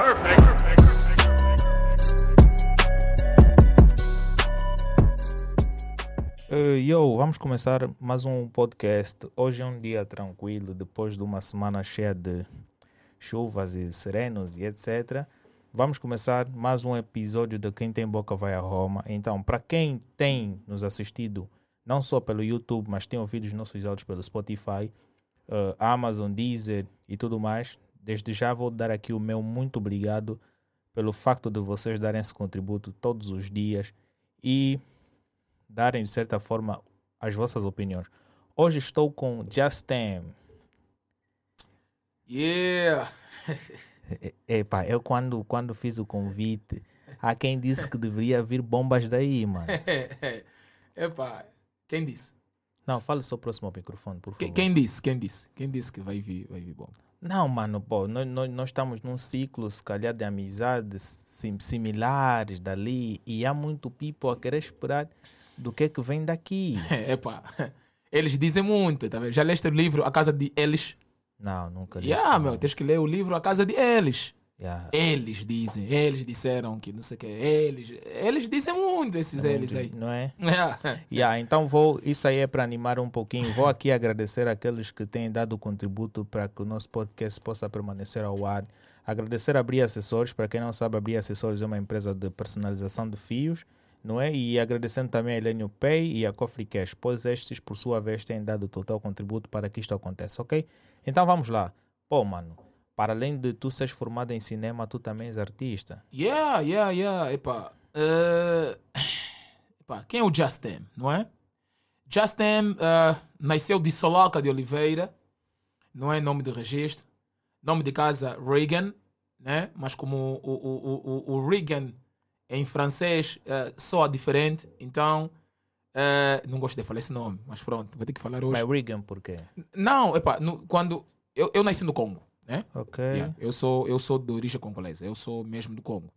Perfect. Uh, yo, vamos começar mais um podcast. Hoje é um dia tranquilo, depois de uma semana cheia de chuvas e serenos e etc. Vamos começar mais um episódio de Quem Tem Boca Vai a Roma. Então, para quem tem nos assistido, não só pelo YouTube, mas tem ouvido os nossos áudios pelo Spotify, uh, Amazon, Deezer e tudo mais, desde já vou dar aqui o meu muito obrigado pelo facto de vocês darem esse contributo todos os dias e darem, de certa forma, as vossas opiniões. Hoje estou com Justin. Yeah! E- Epá, eu quando, quando fiz o convite, há quem disse que deveria vir bombas daí, mano. Epá, quem disse? Não, fala só próximo ao microfone, por favor. Quem disse? Quem disse? Quem disse que vai vir, vai vir bom? Não, mano, pô, nós, nós, nós estamos num ciclo, se calhar, de amizades sim, similares dali, e há muito people a querer esperar do que é que vem daqui. Epá, eles dizem muito, tá vendo? Já leste o livro A Casa de Eles? Não, nunca disse. Yeah, meu, tens que ler o livro A Casa de Eles. Yeah. Eles dizem, eles disseram que não sei o que, eles, eles dizem muito esses eles aí. Não é? Yeah. Yeah, então vou, isso aí é para animar um pouquinho. Vou aqui agradecer aqueles que têm dado contributo para que o nosso podcast possa permanecer ao ar. Agradecer a Bria Acessórios, para quem não sabe, a Bria Acessórios é uma empresa de personalização de fios, não é? E agradecendo também a Elenio Pay e a Coffee Cash, pois estes, por sua vez, têm dado total contributo para que isto aconteça, ok? Então vamos lá. Pô, mano, para além de tu seres formado em cinema, tu também és artista. Yeah, yeah, yeah. Epá, eh, epá, quem é o Justin, não é? Justin eh, nasceu de Soloca de Oliveira, não é nome de registro. Nome de casa Reagan, né? Mas como o, o, o, o, Reagan em francês eh, soa diferente, então eh, não gosto de falar esse nome, mas pronto, vou ter que falar hoje. Mas Reagan, por quê? Não, epá, no- quando eu, eu nasci no Congo, né? Ok. Yeah, Eu sou eu sou de origem congolesa, eu sou mesmo do Congo.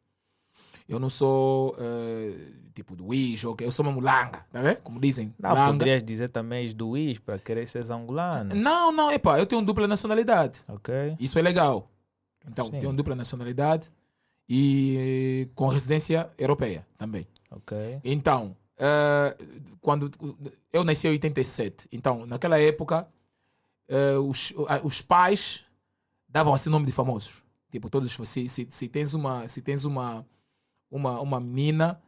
Eu não sou eh, tipo do ok? eu sou mesmo langa, tá vendo? Como dizem, Não, langa. poderias dizer também és do Wish para querer ser angolano. Não, não, epá, eu tenho dupla nacionalidade. Ok. Isso é legal. Então, Sim. tenho dupla nacionalidade e com residência europeia também. Ok. Então, eh, quando eu nasci em 87, então naquela época eh, os, a- os pais davam assim nome de famosos. Tipo, todos se, se, se tens uma se tens uma uma, uma menina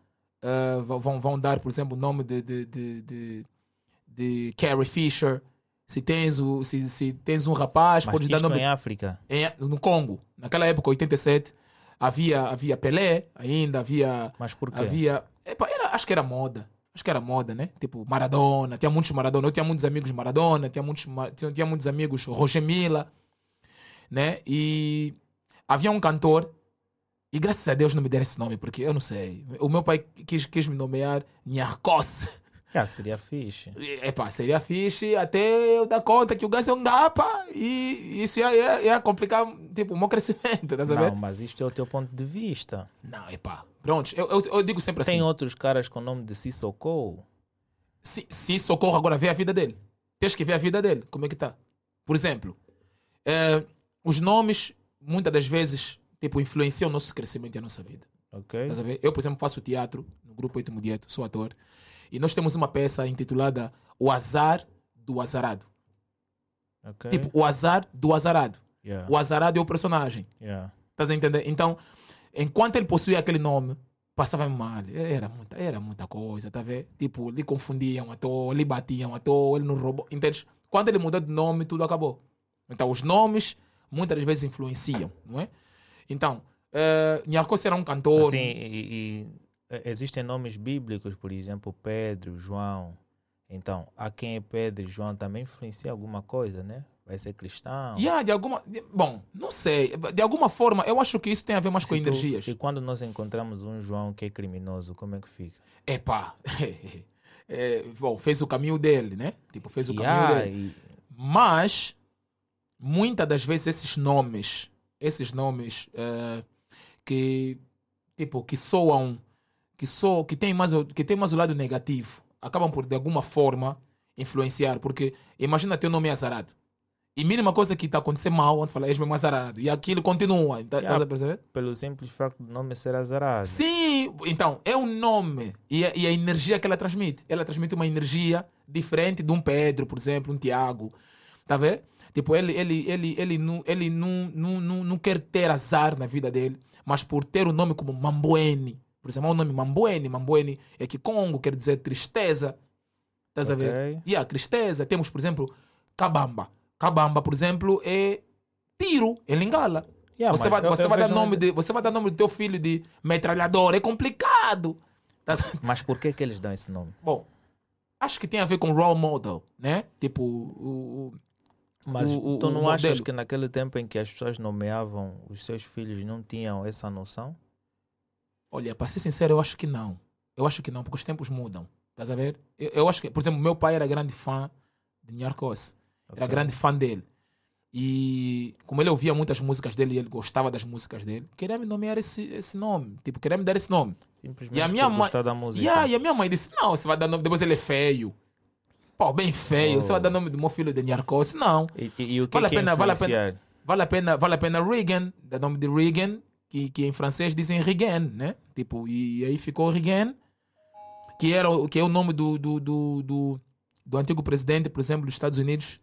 va- vão, vão dar, por exemplo, o nome de, de, de, de, de Carrie Fisher. Se tens, o, se, se tens um rapaz, Mas podes dar nome em África. em- no Congo. Naquela época, 87, havia, havia Pelé ainda, havia. Mas por quê? havia epa, era, acho que era moda. Acho que era moda, né? Tipo, Maradona. Tinha muitos Maradona. Eu tinha muitos amigos Maradona. Tinha muitos, tinha, tinha muitos amigos Roger Mila. Né? E havia um cantor. E graças a Deus não me deram esse nome, porque eu não sei. O meu pai quis, quis me nomear Nharkos. Ah, seria fixe. Epá, seria fixe até eu dar conta que o gajo é um gapa e isso ia, ia, ia complicar tipo, o meu crescimento, tá sabendo? Não, mas isto é o teu ponto de vista. Não, epá. Pronto, eu, eu, eu digo sempre assim: Tem outros caras com o nome de Sissoko. se, se socorro agora, vê a vida dele. Tens que ver a vida dele, como é que tá. Por exemplo, eh, os nomes muitas das vezes tipo, influenciam o nosso crescimento e a nossa vida. Ok? Estás a ver? Eu, por exemplo, faço teatro no grupo Oito Mudieto, sou ator. E nós temos uma peça intitulada O Azar do Azarado. Ok. Tipo, o azar do azarado. Yeah. O azarado é o personagem. Yeah. Estás a entender? Então, enquanto ele possuía aquele nome, passava mal. Era muita, era muita coisa, tá vendo? Tipo, lhe confundiam à toa, lhe batiam à toa, ele não roubou. Entende? Quando ele mudou de nome, tudo acabou. Então, os nomes muitas das vezes influenciam, não é? Então, uh, Nhakos era um cantor. Assim, e, e, eh, existem nomes bíblicos, por exemplo, Pedro, João. Então, a quem é Pedro e João também influencia alguma coisa, né? Vai ser cristão. Yeah, de alguma. de- bom, não sei. De alguma forma, eu acho que isso tem a ver mais com Se tu- energias. E quando nós encontramos um João que é criminoso, como é que fica? Epá. é, bom, fez o caminho dele, né? Tipo, fez o E, caminho dele. e- Mas, muitas das vezes, esses nomes, esses nomes eh, que, tipo, que soam, que, so, que, tem mais, o- que tem mais o lado negativo, acabam por, de alguma forma, influenciar. Porque, imagina teu nome é azarado. E mínima coisa que está acontecendo mal, onde fala, és mesmo azarado. E aquilo continua. Tá, Yeah. Perceber? Pelo simples facto do nome ser azarado. Sim, então, é um nome e a, e a energia que ela transmite. Ela transmite uma energia diferente de um Pedro, por exemplo, um Tiago. Tá vendo? Tipo, ele, ele, ele, ele, não, ele não, não, não, não quer ter azar na vida dele, mas por ter o nome como Mamboene. Por exemplo, é o nome Mamboene. Mamboene é que Congo quer dizer tristeza. Estás a ver? E a tristeza. Temos, por exemplo, Cabamba. Cabamba, por exemplo, é tiro, é lingala. Yeah, você vai, eu- você, eu vai dar um nome de, você vai dar nome do teu filho de metralhador. É complicado. Mas por que que eles dão esse nome? Bom, acho que tem a ver com role model, né? Tipo, o- Mas o- tu não achas modelo. que naquele tempo em que as pessoas nomeavam os seus filhos não tinham essa noção? olha, para ser sincero, eu acho que não. Eu acho que não, porque os tempos mudam. Estás a ver? Eu, eu acho que, por exemplo, meu pai era grande fã de Nyarkos. Era Ok. grande fã dele. E como ele ouvia muitas músicas dele e ele gostava das músicas dele, queria me nomear esse, esse nome. Tipo, queria me dar esse nome. Simplesmente E a minha mãe- da música. Yeah, e a minha mãe disse: Não, você vai dar nome, depois ele é feio. Pô, bem feio. Você vai Oh. dar nome do meu filho de Nyarkos? Não. E, e- e o que Vale a é pena- vale a pena. Vale a pena, vale a pena Reagan, dá nome de Reagan, que, que em francês dizem Reagan, né? Tipo, e aí ficou Reagan, que, era, o- que é o nome do, do, do, do, do antigo presidente, por exemplo, dos Estados Unidos,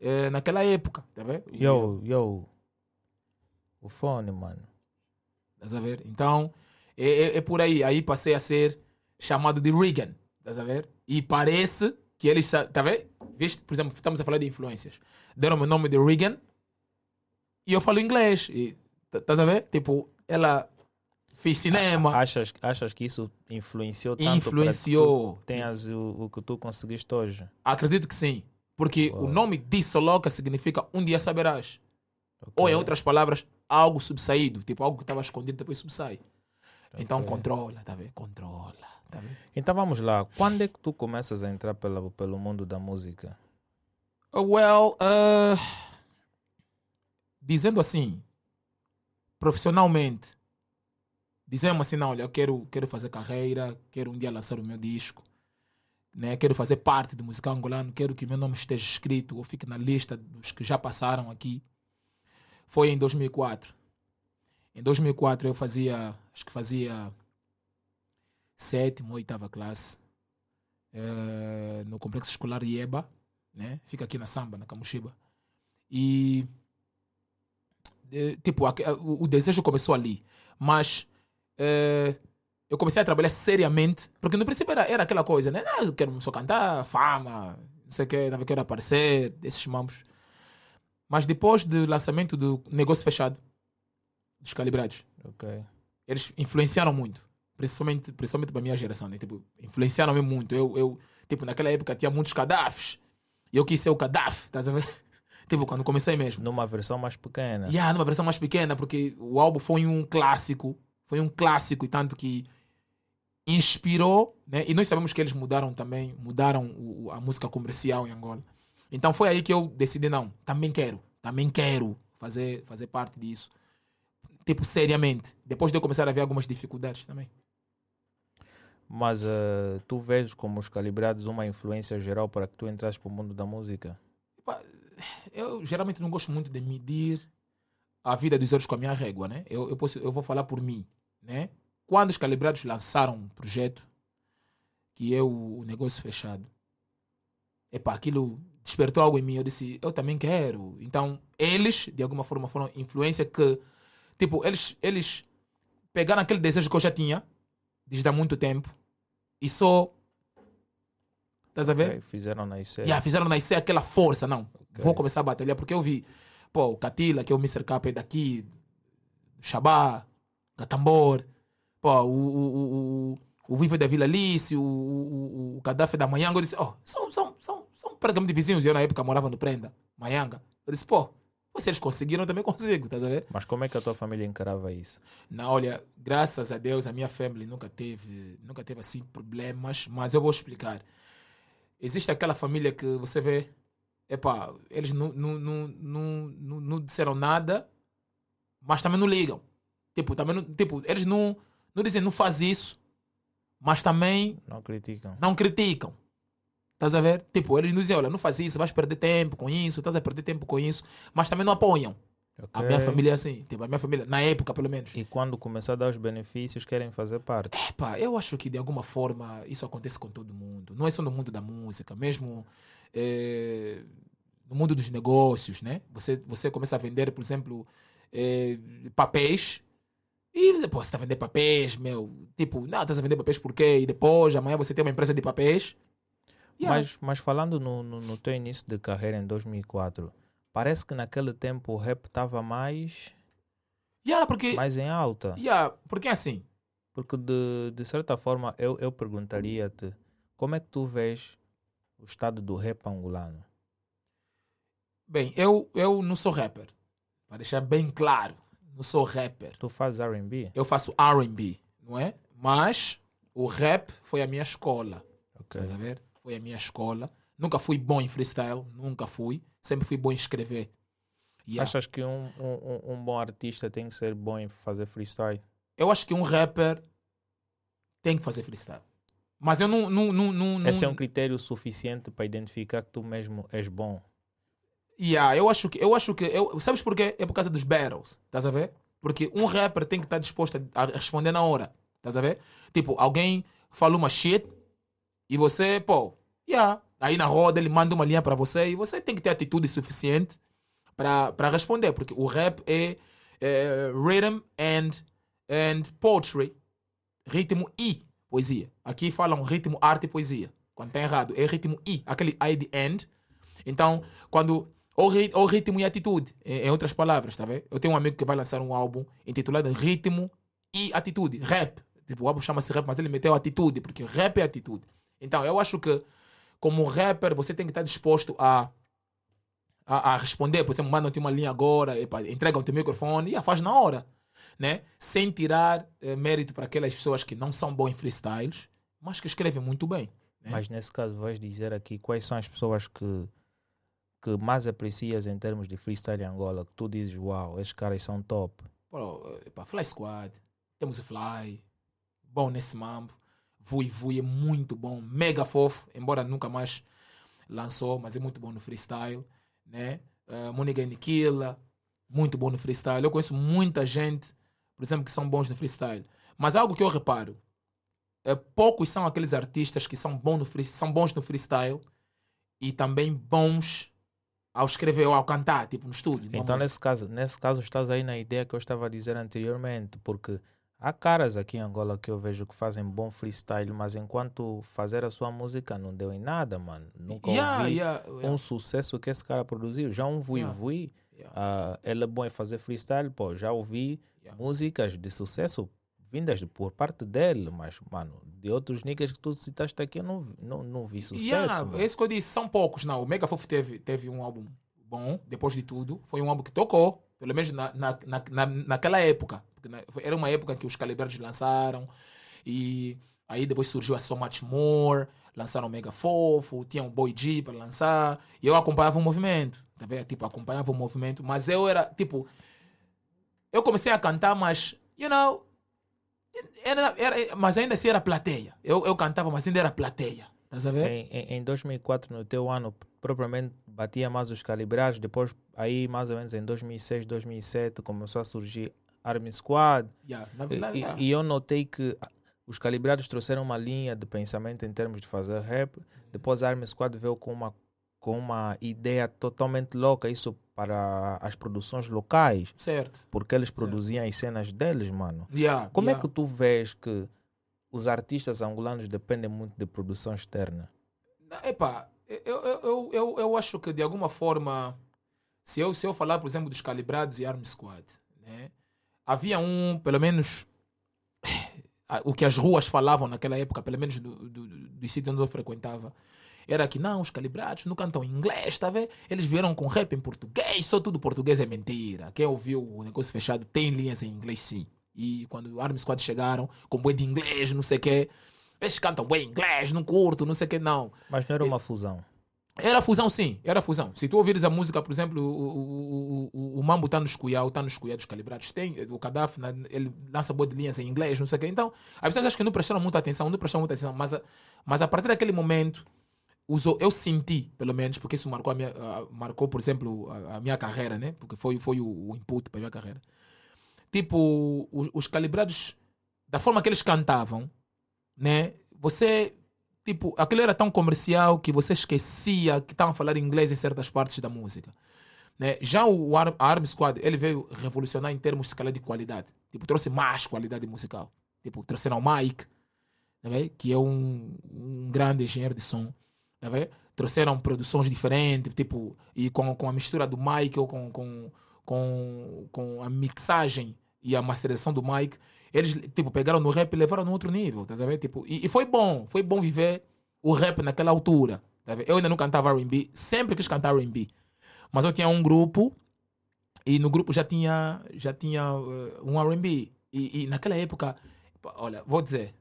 eh, naquela época, tá vendo? Yo, yo. O fone, mano. Estás a ver? Então, é, é, é por aí. Aí passei a ser chamado de Reagan. Estás a ver? E parece que eles. Tá vendo? Viste? Por exemplo, estamos a falar de influências. Deram o nome de Reagan e eu falo inglês. E, tá- Estás a ver? Tipo, ela fez cinema, Achas, achas que isso influenciou tanto influenciou. tenhas o, o que tu conseguiste hoje? Acredito que sim. Porque o Uau. nome Dissoloca significa um dia saberás. Ok. Ou, em outras palavras, algo subsaído. Tipo, algo que estava escondido depois subsai. Então, Ok. controla, tá vendo? Controla. Tá? Então vamos lá. Quando é que tu começas a entrar pela, pelo mundo da música? Uh, Well, uh, dizendo assim, profissionalmente, dizendo assim, não, olha, eu quero, quero fazer carreira, quero um dia lançar o meu disco, né? quero fazer parte do musical angolano, quero que meu nome esteja escrito ou fique na lista dos que já passaram aqui. Foi em 2004. Em 2004 eu fazia, acho que fazia sétima, oitava classe, eh, no complexo escolar Ieba, né? Fica aqui na Samba, na Camuxiba. E tipo, a- o, o desejo começou ali, mas eh, eu comecei a trabalhar seriamente, porque no princípio era, era aquela coisa, né? Ah, eu quero só cantar, fama, não sei o que, eu quero aparecer, desses mamos. Mas depois do lançamento do Negócio Fechado, dos Calibrados, Ok. eles influenciaram muito. Principalmente, principalmente para a minha geração, né? Tipo, influenciaram-me muito. Eu, eu, tipo, naquela época tinha muitos cadafes. E eu quis ser o cadaf, estás a ver? tipo, quando comecei mesmo. Numa versão mais pequena. Yeah, numa versão mais pequena, porque o álbum foi um clássico. Foi um clássico e tanto que inspirou, né? E nós sabemos que eles mudaram também, mudaram o- a música comercial em Angola. Então foi aí que eu decidi, não, também quero, também quero fazer, fazer parte disso. Tipo, seriamente. Depois de eu começar a ver algumas dificuldades também. Mas eh, tu vês como os calibrados uma influência geral para que tu entrases para o mundo da música? Eu geralmente não gosto muito de medir a vida dos outros com a minha régua, né? Eu, eu, posso, eu vou falar por mim, né? Quando os calibrados lançaram um projeto, que é o, o negócio fechado, epá, aquilo despertou algo em mim. Eu disse, eu também quero. Então, eles, de alguma forma, foram influência que, tipo, eles, eles pegaram aquele desejo que eu já tinha, desde há muito tempo, e só. Estás a ver? Ok, Fizeram nascer. Yeah, fizeram nascer aquela força, não. Vou começar a batalhar, porque eu vi, pô, o Catila, que é o Mr. K é daqui, Xabá, Gatambor, pô, o, o, o, o, Viva da Vila Alice, o, o, o Gaddafi da Manhanga. Eu disse, ó, são, são, são, são praticamente vizinhos. Eu, na época, morava no Prenda, Manhanga. Eu disse, pô, se eles conseguiram, eu também consigo, tá a ver? Mas como é que a tua família encarava isso? Não, olha, graças a Deus a minha família nunca teve, nunca teve assim problemas, mas eu vou explicar. Existe aquela família que você vê, epá, eles não, não, não, não, não, não disseram nada, mas também não ligam. Tipo, também não, tipo, eles não, não dizem não faz isso, mas também Não criticam? não criticam. Estás a ver? Tipo, eles nos dizem, olha, não faz isso, vais perder tempo com isso, estás a perder tempo com isso, mas também não apoiam. A minha família é assim, tipo, a minha família, na época pelo menos. E quando começar a dar os benefícios, querem fazer parte. Epá, eu acho que de alguma forma isso acontece com todo mundo. Não é só no mundo da música, mesmo eh, no mundo dos negócios, né? Você, você começa a vender, por exemplo, eh, papéis. E pô, você está a vender papéis, meu. Tipo, não, estás a vender papéis por quê? E depois, amanhã você tem uma empresa de papéis. Yeah. Mas, mas falando no, no, no teu início de carreira em 2004, parece que naquele tempo o rap estava mais, Yeah, porque, mais em alta. yeah, porque é assim. Porque de, de certa forma eu, eu perguntaria-te como é que tu vês o estado do rap angolano? Bem, eu, eu não sou rapper. Para deixar bem claro, não sou rapper. Tu fazes R&B? Eu faço RB, não é? Mas o rap foi a minha escola. Ok. Estás a ver? Foi a minha escola. Nunca fui bom em freestyle, nunca fui. Sempre fui bom em escrever. Yeah. Achas que um, um, um- bom artista tem que ser bom em fazer freestyle? Eu acho que um rapper tem que fazer freestyle. Mas eu não. não, não, não, Esse é um não critério suficiente para identificar que tu mesmo és bom. yeah, eu acho que. Eu acho que eu, sabes porquê? É por causa dos battles. Estás a ver? Porque um rapper tem que estar disposto a, a responder na hora. Estás a ver? Tipo, alguém fala uma shit e você, pô, yeah. Aí na roda ele manda uma linha para você e você tem que ter atitude suficiente para responder. Porque o rap é, é rhythm and, and poetry. Ritmo e poesia. Aqui falam ritmo, arte e poesia. Quando está errado, é ritmo e, aquele I de end. Então, quando. Ou, ou ritmo e atitude, em, em outras palavras, tá vendo? Eu tenho um amigo que vai lançar um álbum intitulado Ritmo e Atitude, rap. Tipo, o álbum chama-se rap, mas ele meteu atitude, porque rap é atitude. Então, eu acho que, como rapper, você tem que estar disposto a, a, a responder. Por exemplo, mandam-te uma linha agora, epa, entregam-te o microfone e a faz na hora. Né? Sem tirar eh, mérito para aquelas pessoas que não são bons em freestyles, mas que escrevem muito bem. né? Mas nesse caso vais dizer aqui quais são as pessoas que, que mais aprecias em termos de freestyle em Angola, que tu dizes, uau, esses caras são top. Bro, epa, Fly Squad, temos o Fly, bom nesse mambo. Vui Vui é muito bom, mega fofo, embora nunca mais lançou, mas é muito bom no freestyle, né? Uh, Moniga Nikila, muito bom no freestyle. Eu conheço muita gente, por exemplo, que são bons no freestyle. Mas algo que eu reparo, é, poucos são aqueles artistas que são, bons no free, são bons no freestyle e também bons ao escrever ou ao cantar, tipo no estúdio. Então nesse caso, nesse caso estás aí na ideia que eu estava a dizer anteriormente, porque há caras aqui em Angola que eu vejo que fazem bom freestyle, mas enquanto fazer a sua música não deu em nada, mano. Nunca Yeah, ouvi yeah, yeah. um sucesso que esse cara produziu. Já um Vui Yeah. Vui, Yeah. ah, ele é bom em fazer freestyle, pô, já ouvi músicas de sucesso vindas por parte dele, mas, mano, de outros niggas que tu citaste aqui, eu não, não, não vi sucesso. Yeah, mano. é que eu disse, são poucos. Não, o Mega Fofo teve, teve um álbum bom, depois de tudo. Foi um álbum que tocou, pelo menos na, na, na- naquela época. Foi- era uma época que os Calibrados lançaram. E aí depois surgiu a So Much More, lançaram o Mega Fofo, tinha o Boy G para lançar. E eu acompanhava o movimento, tá vendo? Tipo, acompanhava o movimento. Mas eu era, tipo... Eu comecei a cantar, mas, you know... Era, era, mas ainda assim era plateia. Eu, eu cantava, mas ainda era plateia. A ver? Em, em, em 2004, no teu ano, propriamente batia mais os calibrados. Depois, aí mais ou menos em 2006, 2007, começou a surgir Army Squad. Yeah, E, e- eu notei que os calibrados trouxeram uma linha de pensamento em termos de fazer rap. Depois a Army Squad veio com uma, com uma ideia totalmente louca, isso para as produções locais. certo. Porque eles produziam as cenas deles, mano. Yeah, Como é yeah. que tu vês que os artistas angolanos dependem muito de produção externa? Epá, eu, eu, eu, eu, eu acho que de alguma forma, se eu, se eu falar, por exemplo, dos Calibrados e Army Squad, né? Havia um, pelo menos, o que as ruas falavam naquela época, pelo menos do, do, do, dos sítios onde eu frequentava, era que não, os Calibrados não cantam em inglês, tá vendo? Eles vieram com rap em português, só tudo português é mentira. Quem ouviu o negócio fechado tem linhas em inglês sim. E quando o Army Squad chegaram, com boi de inglês, não sei o quê, eles cantam bem inglês, não curto, não sei o quê, não. Mas não era uma fusão. Era fusão, sim, era fusão. Se tu ouvires a música, por exemplo, o, o, o, o, Mambo tá nos Cuyau, tá nos Cuyau dos Calibrados, tem o Gaddafi, ele lança boa de linhas em inglês, não sei o quê. Então, as pessoas acham que não prestaram muita atenção, não prestaram muita atenção, mas a, mas a partir daquele momento, usou, eu senti, pelo menos, porque isso marcou, a minha, a- marcou por exemplo, a, a minha carreira, né? Porque foi, foi o, o input para a minha carreira. Tipo, os, os calibrados, da forma que eles cantavam, né? Você, tipo, aquilo era tão comercial que você esquecia que estavam a falar inglês em certas partes da música. Né? Já o Ar- a Arm Squad, ele veio revolucionar em termos de qualidade. Tipo, trouxe mais qualidade musical. Tipo, trouxeram o Mike, vendo? que é um, um grande engenheiro de som. Vendo? Trouxeram produções diferentes, tipo, e com, com a mistura do Mike ou com, com, com, com a mixagem e a masterização do Mike, eles tipo, pegaram no rap e levaram no outro nível. Tá vendo? Tipo, e, e foi bom, foi bom viver o rap naquela altura. Tá vendo? Eu ainda não cantava RB, sempre quis cantar RB. Mas eu tinha um grupo e no grupo já tinha, já tinha eh, um R&B. E, e naquela época, olha, vou dizer,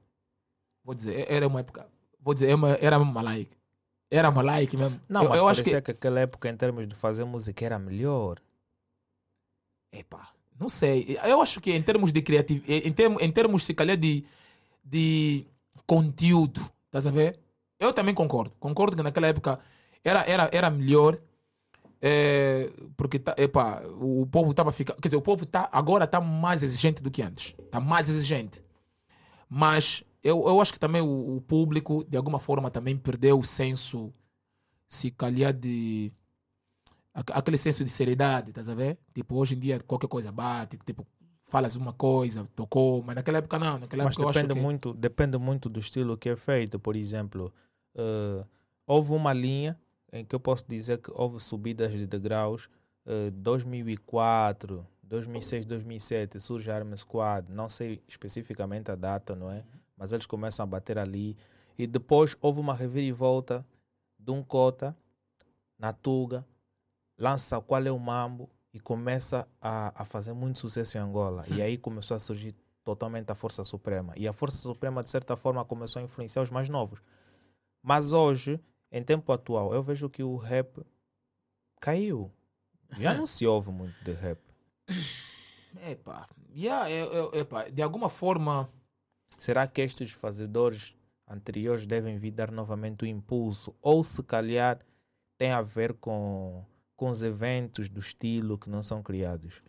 vou dizer, era uma época, vou dizer, era uma- era malaic. Era malaic mesmo. Não, eu, mas eu acho que, que... aquela época, em termos de fazer música, era melhor. epá, não sei. Eu acho que em termos de criatividade, em, termos, em termos, se calhar, de, de conteúdo, estás a ver? Eu também concordo. Concordo que naquela época era, era, era melhor. é, porque tá, epá, o, o povo estava ficando. Quer dizer, o povo tá, agora está mais exigente do que antes. Está mais exigente. Mas eu, eu acho que também o, o público, de alguma forma, também perdeu o senso, se calhar, de. Aque- Aquele senso de seriedade, estás a ver? Tipo, hoje em dia qualquer coisa bate, tipo, falas uma coisa, tocou, mas naquela época não. Naquela Mas época eu acho depende que. muito, depende muito do estilo que é feito. Por exemplo, eh, houve uma linha em que eu posso dizer que houve subidas de degraus. eh, 2004, 2006, 2007 surge a Arm Squad. Não sei especificamente a data, não é? Mas eles começam a bater ali. E depois houve uma reviravolta de um cota na Tuga, lança Qual é o Mambo e começa a, a fazer muito sucesso em Angola. E aí começou a surgir totalmente a Força Suprema. E a Força Suprema, de certa forma, começou a influenciar os mais novos. Mas hoje, em tempo atual, eu vejo que o rap caiu. Já não se ouve muito de rap. Epá, yeah, eu, eu, epá, de alguma forma. Será que estes fazedores anteriores devem vir dar novamente o impulso? Ou se calhar tem a ver com, com os eventos do estilo que não são criados?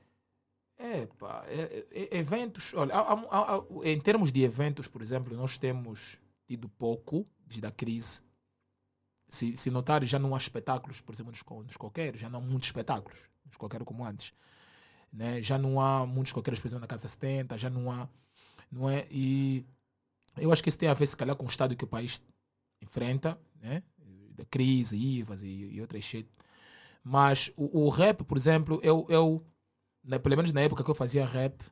Epá, é- é- eventos. Olha, há- há- há- em termos de eventos, por exemplo, nós temos tido pouco desde a crise. Se, se notar, já não há espetáculos, por exemplo, nos, nos coqueiros, já não há muitos espetáculos nos coqueiros como antes. Né? Já não há muitos coqueiros, por exemplo, na Casa 70, já não há. Não é? E eu acho que isso tem a ver, se calhar, com o estado que o país enfrenta, né? da crise, IVAs e, e outras shit. Mas o, o rap, por exemplo, eu, eu pelo menos na época que eu fazia rap,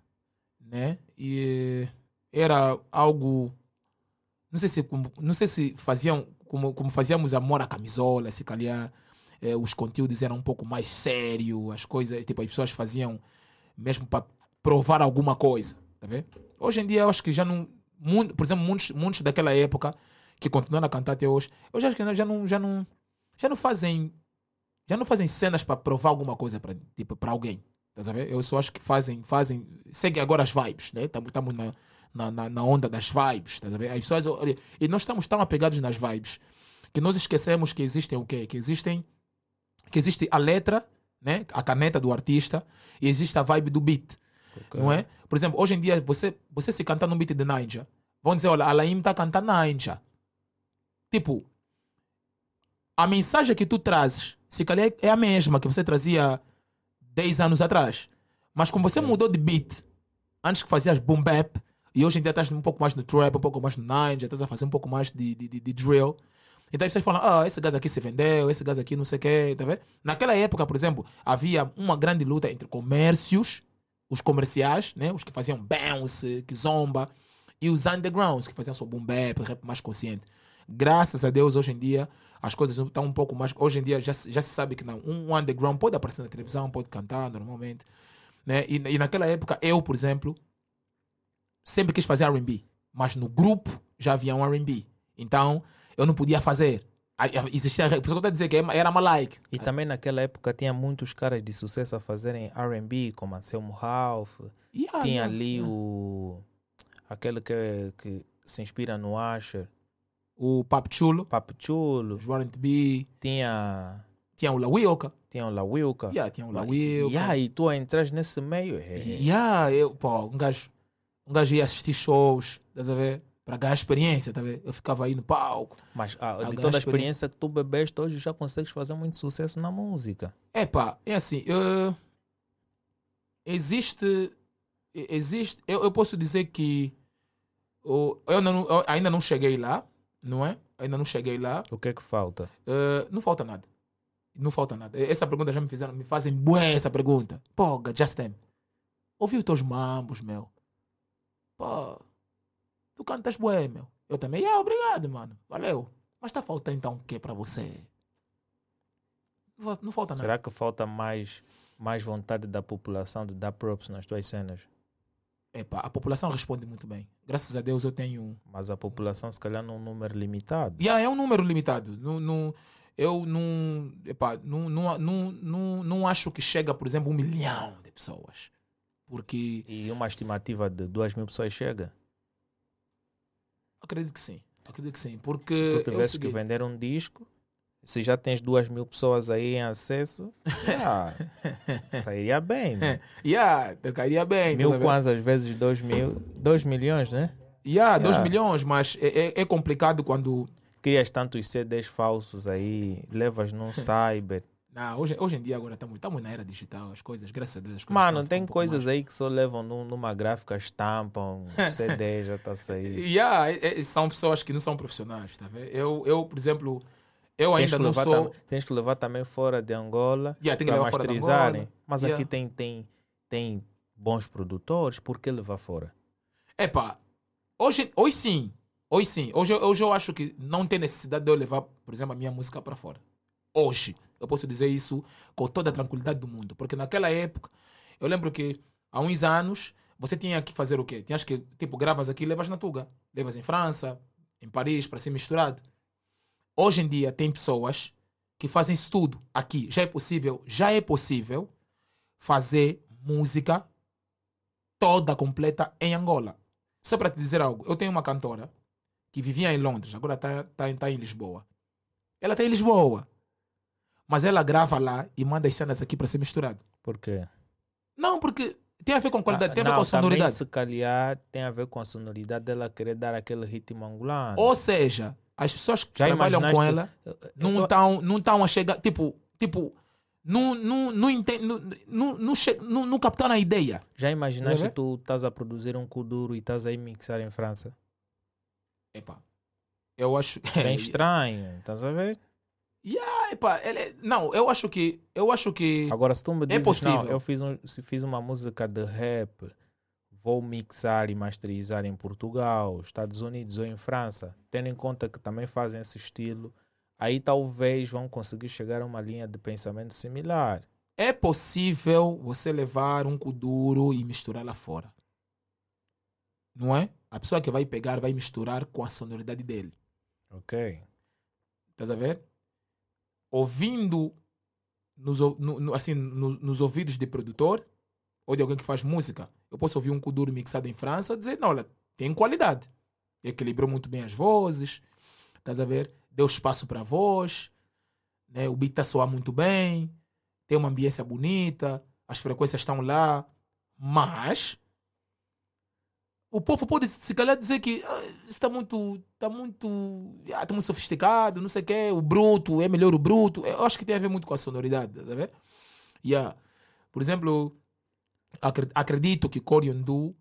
né? E era algo. Não sei se, não sei se faziam como, como fazíamos amor à camisola, se calhar eh, os conteúdos eram um pouco mais sérios, as coisas, tipo, as pessoas faziam mesmo para provar alguma coisa, tá vendo? Hoje em dia eu acho que já não. mun- Por exemplo, muitos, muitos daquela época que continuam a cantar até hoje, eu já acho que já não, já não, já não fazem. Já não fazem cenas para provar alguma coisa para tipo, pra alguém. Estás a ver? Eu só acho que fazem, fazem, seguem agora as vibes, né? Estamos na, na, na, onda das vibes, estás a ver? As pessoas, e nós estamos tão apegados nas vibes que nós esquecemos que existem o quê? Que existem, que existe a letra, né? A caneta do artista e existe a vibe do beat, não é? Por exemplo, hoje em dia você, você se cantar num beat de Ninja, vão dizer, olha, a Laim está cantando Ninja. Tipo, a mensagem que tu trazes, se calhar é a mesma que você trazia 10 anos atrás. Mas como você Ok. mudou de beat, antes que fazias boom bap, e hoje em dia estás um pouco mais no trap, um pouco mais no ninja, estás a fazer um pouco mais de, de, de, de drill. Então as pessoas falam, ah, esse gajo aqui se vendeu, esse gajo aqui não sei o quê, tá vendo? Naquela época, por exemplo, havia uma grande luta entre comércios, os comerciais, né? Os que faziam bounce, que zomba, e os undergrounds, que faziam só boom bap, rap mais consciente. Graças a Deus, hoje em dia, as coisas estão um pouco mais. Hoje em dia já, se- já se sabe que não. Um underground pode aparecer na televisão, pode cantar normalmente. Né? E, e naquela época, eu, por exemplo, sempre quis fazer RB. Mas no grupo já havia um RB. Então, eu não podia fazer. Existia. Por isso que eu estou a dizer que era malaic. E também naquela época tinha muitos caras de sucesso a fazerem R&B, como Anselmo Ralph. Yeah, tinha yeah, ali yeah. o... Aquele que, que se inspira no Asher. O Papo Chulo, Papo Chulo, os Warrant B, tinha, tinha o La Wilka. tinha o La Wilka. Yeah, tinha o La Wilka. Yeah, e tu entras nesse meio. É. Yeah, eu, pô, um gajo, um gajo ia assistir shows, estás a ver? Para ganhar experiência, tá a ver? Eu ficava aí no palco. Mas ah, de toda a experiência- que tu bebeste hoje, já consegues fazer muito sucesso na música. É pá, é assim, eh, existe, existe, eu, eu posso dizer que o- eu, não, eu ainda não cheguei lá, não é? Ainda não cheguei lá, O que é que falta? Eh, não falta nada. Não falta nada. Essa pergunta já me fizeram, me fazem bué essa pergunta. Pô, Justin, ouvi os teus mambos, meu. Pô, tu cantas bué, meu. Eu também, ah, obrigado, mano. Valeu. Mas tá faltando então o que pra você? Não falta nada. Será que falta mais, mais vontade da população de dar props nas tuas cenas? Epá, a população responde muito bem. Graças a Deus eu tenho. Mas a população, se calhar, num número limitado. Yeah, é um número limitado. Não, não, eu não, epá, não, não, não, não, não acho que chega, por exemplo, um milhão de pessoas. Porque E uma estimativa de 2 mil pessoas chega. acredito que sim. Acredito que sim. Porque. Se é tu o tivesse que seguinte, vender um disco, se já tens 2 mil pessoas aí em acesso, yeah, sairia bem. Né? Yeah, cairia bem. Mil a ver? kwanzas vezes 2 mil, 2 milhões, né? Yeah, 2 Yeah. milhões, mas é, é, é complicado quando. Crias tantos CDs falsos aí, levas num cyber. Não, hoje, hoje em dia agora estamos, estamos na era digital, as coisas, graças a Deus. As coisas Mano, tem um coisas mais- aí que só levam num- numa gráfica, estampam, CD já tá saindo. Yeah, é- é- são pessoas que não são profissionais, tá vendo? Eu, eu, por exemplo, eu Tens ainda que, não levar sou. tam- tens que levar também fora de Angola Yeah, para masterizarem. Angola. Mas Yeah. aqui tem, tem, tem bons produtores, por que levar fora? Epá, hoje, hoje sim, hoje sim. Hoje, hoje eu acho que não tem necessidade de eu levar, por exemplo, a minha música para fora. Hoje, eu posso dizer isso com toda a tranquilidade do mundo. Porque naquela época, eu lembro que há uns anos, você tinha que fazer o quê? Tinhas que, tipo, gravas aqui e levas na Tuga. Levas em França, em Paris, para ser misturado. Hoje em dia, tem pessoas que fazem isso tudo aqui. Já é possível, já é possível fazer música toda completa em Angola. Só para te dizer algo, eu tenho uma cantora que vivia em Londres, agora está tá, tá em Lisboa. Ela está em Lisboa, mas ela grava lá e manda as cenas aqui para ser misturado. Por quê? Não, porque tem a ver com qualidade, Ah, tem a ver não, com sonoridade. Também, se calhar tem a ver com a sonoridade dela querer dar aquele ritmo angolano. Ou seja, as pessoas que Já trabalham com ela não tô- estão não tão a chegar, tipo, tipo, não, não, não, ente- não, não, não, não, não captaram a ideia. Já imaginaste vê? tu estás a produzir um kuduro e estás aí mixar em França? Epa, eu acho. É estranho, estás a ver? Ah, epa, ele é- não, eu acho que. Eu acho que. Agora, se tu me dizes, não, possível. eu fiz, um, se fiz uma música de rap, vou mixar e masterizar em Portugal, Estados Unidos ou em França, tendo em conta que também fazem esse estilo, aí talvez vão conseguir chegar a uma linha de pensamento similar. É possível você levar um kuduro e misturar lá fora. Não é? A pessoa que vai pegar vai misturar com a sonoridade dele. Ok? Estás a ver? Ouvindo nos, no- no- assim, no- nos ouvidos de produtor ou de alguém que faz música, eu posso ouvir um kuduro mixado em França e dizer, não, olha, tem qualidade. Equilibrou muito bem as vozes, estás a ver? Deu espaço para a voz, né? o beat está soar muito bem, tem uma ambiência bonita, as frequências estão lá, mas o povo pode se calhar dizer que ah, isso está muito, está muito, ah, tá muito sofisticado, não sei o quê, o bruto, é melhor o bruto. Eu acho que tem a ver muito com a sonoridade, tá vendo? Yeah. Por exemplo, acredito que Coriandu,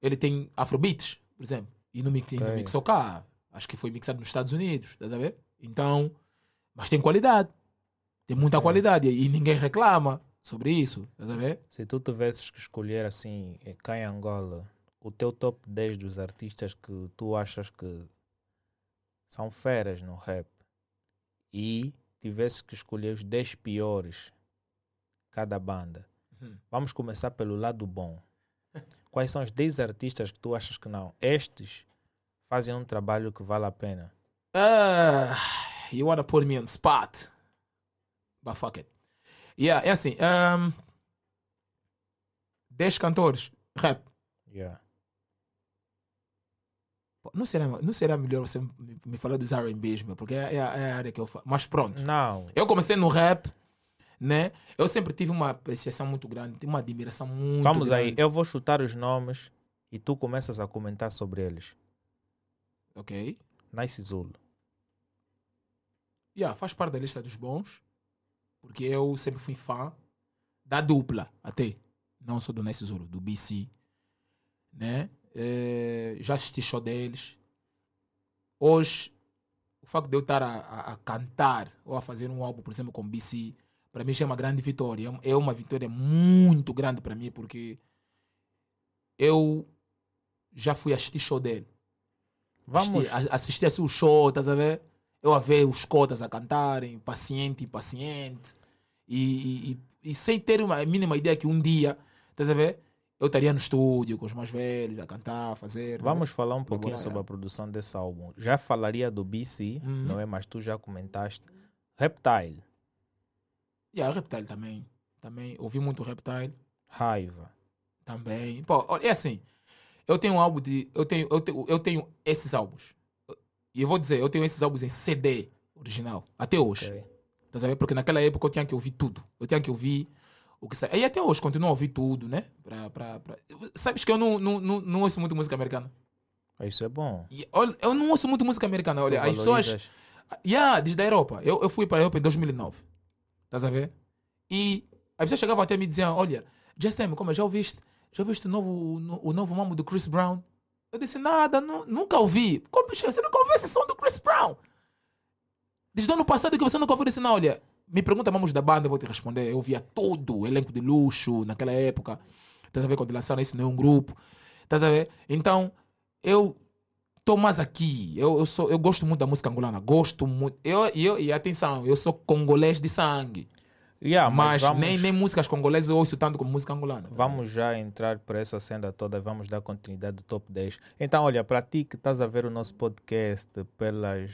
ele tem afrobeats, por exemplo, e não, e não mixou cá. Acho que foi mixado nos Estados Unidos, tá a ver? Então, mas tem qualidade. Tem muita qualidade e ninguém reclama sobre isso, tá a ver? Se tu tivesses que escolher assim, eh, cá em Angola, o teu top 10 dos artistas que tu achas que são feras no rap e tivesses que escolher os 10 piores cada banda, Vamos começar pelo lado bom. Quais são os 10 artistas que tu achas que não? Estes fazem um trabalho que vale a pena. Ah, you wanna put me on spot. But fuck it. Yeah, é assim. Um, 10 cantores, rap. Yeah. Não será, não será melhor você me, falar dos R&Bs, porque é, é a área que eu faço. Mas pronto. Não. Eu comecei no rap, né? Eu sempre tive uma apreciação muito grande, uma admiração muito Vamos aí, grande. eu vou chutar os nomes e tu começas a comentar sobre eles. Ok? Nice Zulu. Yeah, faz parte da lista dos bons, porque eu sempre fui fã da dupla, até. Não só do Nice Zulu, do BC. Né? Eh, já assisti show deles. Hoje, o facto de eu estar a, a- a cantar ou a fazer um álbum, por exemplo, com BC, para mim é uma grande vitória. É É uma vitória muito grande para mim, porque eu já fui assistir show dele. Vamos, Assisti, assisti assim o show, estás a ver? Eu a ver os cotas a cantarem, paciente. E, e, e- e sem ter uma mínima ideia que um dia, estás a ver? Eu estaria no estúdio com os mais velhos a cantar, a fazer. tá vamos falar um pouquinho Agora, sobre é. a produção desse álbum. Já falaria do BC, Uhum. não é? Mas tu já comentaste. Reptile, E a Reptile também. Também. Ouvi muito Reptile. Raiva. Também. Pô, olha, é assim. Eu tenho um álbum de. Eu tenho, eu tenho, eu tenho esses álbuns. E eu vou dizer, eu tenho esses álbuns em CD original. Até hoje. ok? Estás a ver? Porque naquela época eu tinha que ouvir tudo. Eu tinha que ouvir o que sai. E até hoje continuo a ouvir tudo, né? Pra, pra, pra... Sabes que eu não, não, não, não ouço muito música americana. Isso é bom. E, olha, eu não ouço muito música americana. Olha, Tu as pessoas. Yeah, desde a Europa. Eu, eu fui para a Europa em 2009. Estás a ver? E as pessoas chegavam até me diziam: Olha, Justin, como já ouviste? Já ouviste o novo, o no- o novo mambo do Chris Brown? Eu disse: Nada, nu- nunca ouvi. Como, bicho, você nunca ouviu esse som do Chris Brown? Desde o ano passado que você nunca ouviu esse não, olha. Me pergunta mamos da banda, eu vou te responder. Eu ouvia tudo, o elenco de luxo naquela época. Estás a ver quando lançaram isso nenhum grupo. Estás a ver? Então, eu estou mais aqui. Eu, eu, sou, eu gosto muito da música angolana. Gosto muito. Eu, e eu, e atenção, eu sou congolês de sangue. Yeah, mas mas vamos, nem, nem músicas congolesas eu ouço tanto como música angolana. vamos já entrar por essa senda toda. Vamos dar continuidade do top 10. Então, olha, para ti que estás a ver o nosso podcast pelas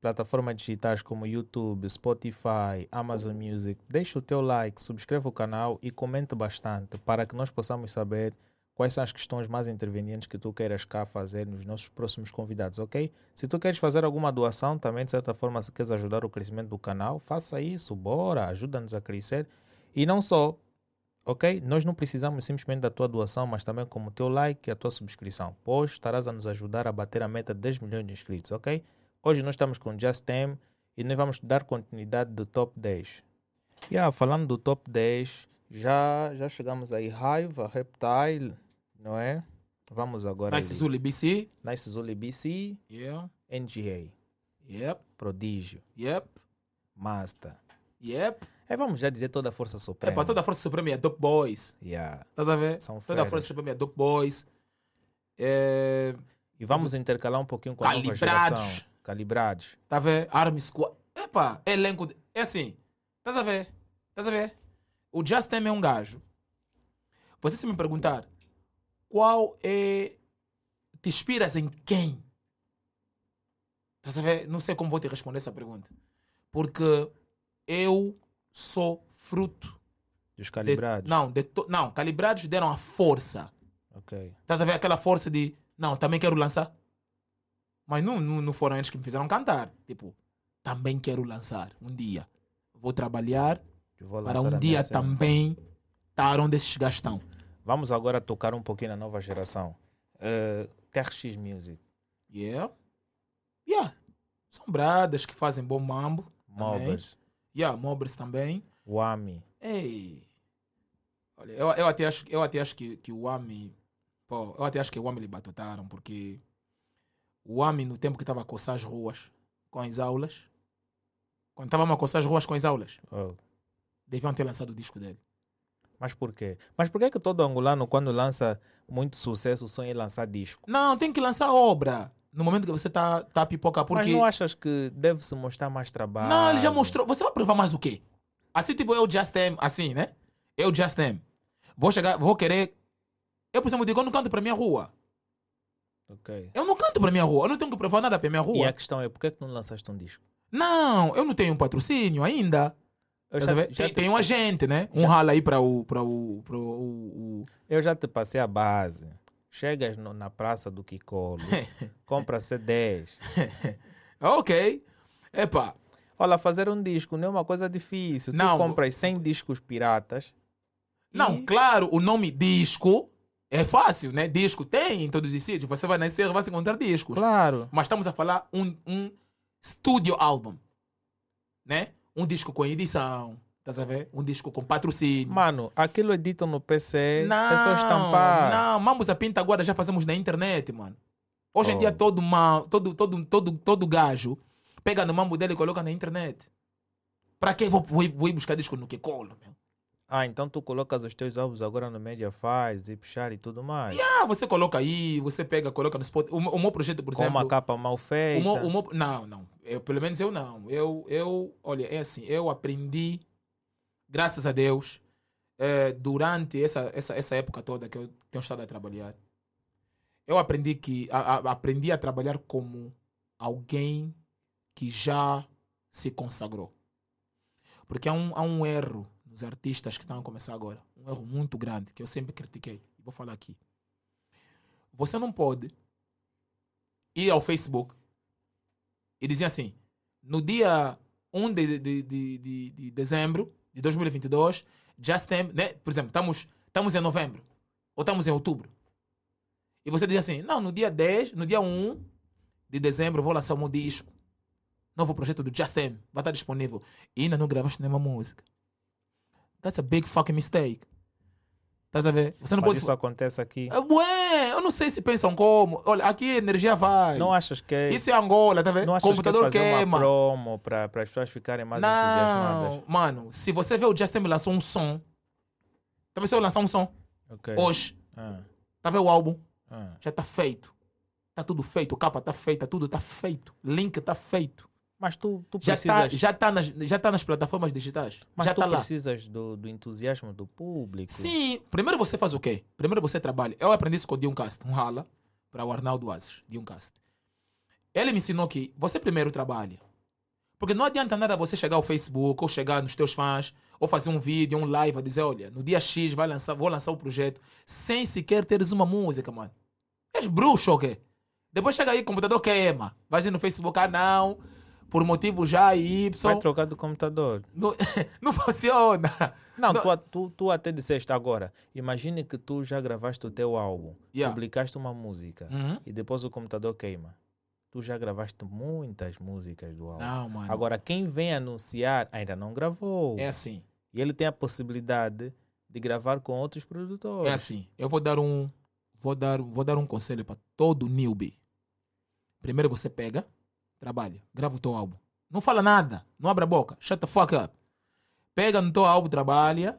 plataformas digitais como YouTube, Spotify, Amazon Music, deixa o teu like, subscreva o canal e comente bastante para que nós possamos saber quais são as questões mais intervenientes que tu queiras cá fazer nos nossos próximos convidados, ok? Se tu queres fazer alguma doação também, de certa forma, se queres ajudar o crescimento do canal, faça isso, bora, ajuda-nos a crescer. E não só, ok? Nós não precisamos simplesmente da tua doação, mas também como o teu like e a tua subscrição, pois estarás a nos ajudar a bater a meta de 10 milhões de inscritos, ok? Hoje nós estamos com Just Tem e nós vamos dar continuidade do top 10. Yeah, falando do top 10, já, já chegamos aí. Raiva, Reptile, não é? Vamos agora. Nice ali. Zulu BC. Nice Zuli BC, Yeah. NGA, Yep. Prodígio, Yep. Master. Yep. É, vamos já dizer toda a Força É Suprema. para toda a Força Suprema é Dope Boys. Yeah. Estás a ver? São toda a. Força Suprema é Dope Boys. É, E vamos intercalar um pouquinho com a nova Calibrados. geração. Calibrados. Tá a ver? Army Squad. Epa, elenco. De... É assim. Estás a ver? Estás a ver? O Justin é um gajo. Você se me perguntar qual é. Te inspiras em quem? Estás a ver? Não sei como vou te responder essa pergunta. Porque eu sou fruto. Dos de- calibrados. não, de to- não, calibrados deram a força. Ok. Estás a ver aquela força de não, também quero lançar. Mas não, não, não foram eles que me fizeram cantar. Tipo, também quero lançar um dia. Vou trabalhar vou para um dia também estar onde esses gajos estão. Vamos agora tocar um pouquinho na nova geração. Uh, TRX Music, Yeah. Yeah. São bradas que fazem bom mambo. Mobbers, Yeah, Mobres também. Wami. Ei. Olha, eu, eu até acho, eu até acho que, que o AMI. Pô, eu até acho que o AMI lhe batotaram, porque o AMI, no tempo que estava a coçar as ruas com as aulas, quando estava a coçar as ruas com as aulas, Oh. deviam ter lançado o disco dele. Mas por quê? Mas por que, que todo angolano, quando lança muito sucesso, sonha em lançar disco? Não, tem que lançar obra no momento que você está tá a pipocar, porque. Mas não achas que deve se mostrar mais trabalho? Não, ele já mostrou. Você vai provar mais o quê? Assim, tipo, eu just am, assim, né? Eu just am. Vou chegar, vou querer. Eu, por exemplo, digo, eu não canto para minha rua. Ok. Eu não canto para minha rua. Eu não tenho que provar nada para minha E rua. a questão é, por que, que não lançaste um disco? Não, eu não tenho um patrocínio ainda. Já, já tem, te, tem um agente, né? Um já- rala aí para o. Para o, o, o- eu já te passei a base. chegas no- na praça do Kikolo, compra C10. ok. Epá, Olha, fazer um disco não é uma coisa difícil. Não. Tu compras 100 discos piratas. não, e- claro, o nome disco é fácil, né? Disco tem em todos os sítios. Você vai nascer, vai se encontrar discos. Claro. Mas estamos a falar um, um studio album, né? Um disco com edição, estás a ver? Um disco com patrocínio. Mano, aquilo editam no PC, não, é só estampar. não, Mambos a Pinta agora já fazemos na internet, mano. Hoje em Oh. dia todo, ma, todo, todo, todo, todo gajo pega no mambo dele e coloca na internet. Pra que vou, vou, vou ir buscar disco no que colo, meu? Ah, então tu colocas os teus álbuns agora no Mediafire, Zipchar e tudo mais. Ah, você coloca aí, você pega, coloca no spot. O, o meu projeto, por Com exemplo. uma capa mal o feita. meu, o meu- não, não. Eu, pelo menos eu não. Eu, eu, olha, é assim, eu aprendi, graças a Deus, eh, durante essa, essa, essa época toda que eu tenho estado a trabalhar, eu aprendi que a, a- aprendi a trabalhar como alguém que já se consagrou. Porque há um, há um erro nos artistas que estão a começar agora. Um erro muito grande que eu sempre critiquei. Vou falar aqui. Você não pode ir ao Facebook e dizer assim: no dia 1 de, de, de, de, de dezembro de 2022, Justin, né? por exemplo, estamos, estamos em novembro ou estamos em outubro. E você diz assim: não, no dia 10, no dia 1 de dezembro, vou lançar um disco. Novo projeto do Justin vai estar disponível. E ainda não gravaste nenhuma música. That's a big fucking mistake. Estás a ver? Você não Mas pode. isso acontece aqui. Ah, Ué, eu não sei se pensam como. Olha, aqui a energia vai. Não achas que é, Isso é Angola, tá vendo? não achas Computador que é fazer queima. uma promo para as pessoas ficarem mais Não, entusiasmadas? mano, se você vê o Justin lançou um som, tá vendo se eu lançar um som Ok. hoje, Ah, tá vendo o álbum? ah. Já tá feito. Tá tudo feito, capa tá feita, tudo tá feito. Link tá feito. Mas tu, tu Já tá, precisas, já tá, nas, já tá nas plataformas digitais. mas já tu tá precisas do, do entusiasmo do público. Sim, primeiro você faz o quê? Primeiro você trabalha. Eu aprendi isso com o Diuncast, um rala, para o Arnaldo Ases, Diuncast. Ele me ensinou que você primeiro trabalha. Porque não adianta nada você chegar ao Facebook ou chegar nos teus fãs ou fazer um vídeo, um live a dizer, olha, no dia X vai lançar, vou lançar o projeto sem sequer teres uma música, mano. És bruxo ou quê? Depois chega aí, computador queima. Vai no Facebook, ah não, por motivo já Y. Vai trocar do computador. Não, não funciona. Não, Não. Tu, tu, tu até disseste agora. Imagine que tu já gravaste o teu álbum, Yeah. publicaste uma música Uhum. e depois o computador queima. Tu já gravaste muitas músicas do álbum. Não, mano. Agora, quem vem anunciar ainda não gravou. É assim. E ele tem a possibilidade de gravar com outros produtores. É assim, eu vou dar um vou dar, vou dar um conselho para todo newbie. Primeiro você pega, trabalha, grava o teu álbum. Não fala nada, não abre a boca, shut the fuck up. Pega no teu álbum, trabalha,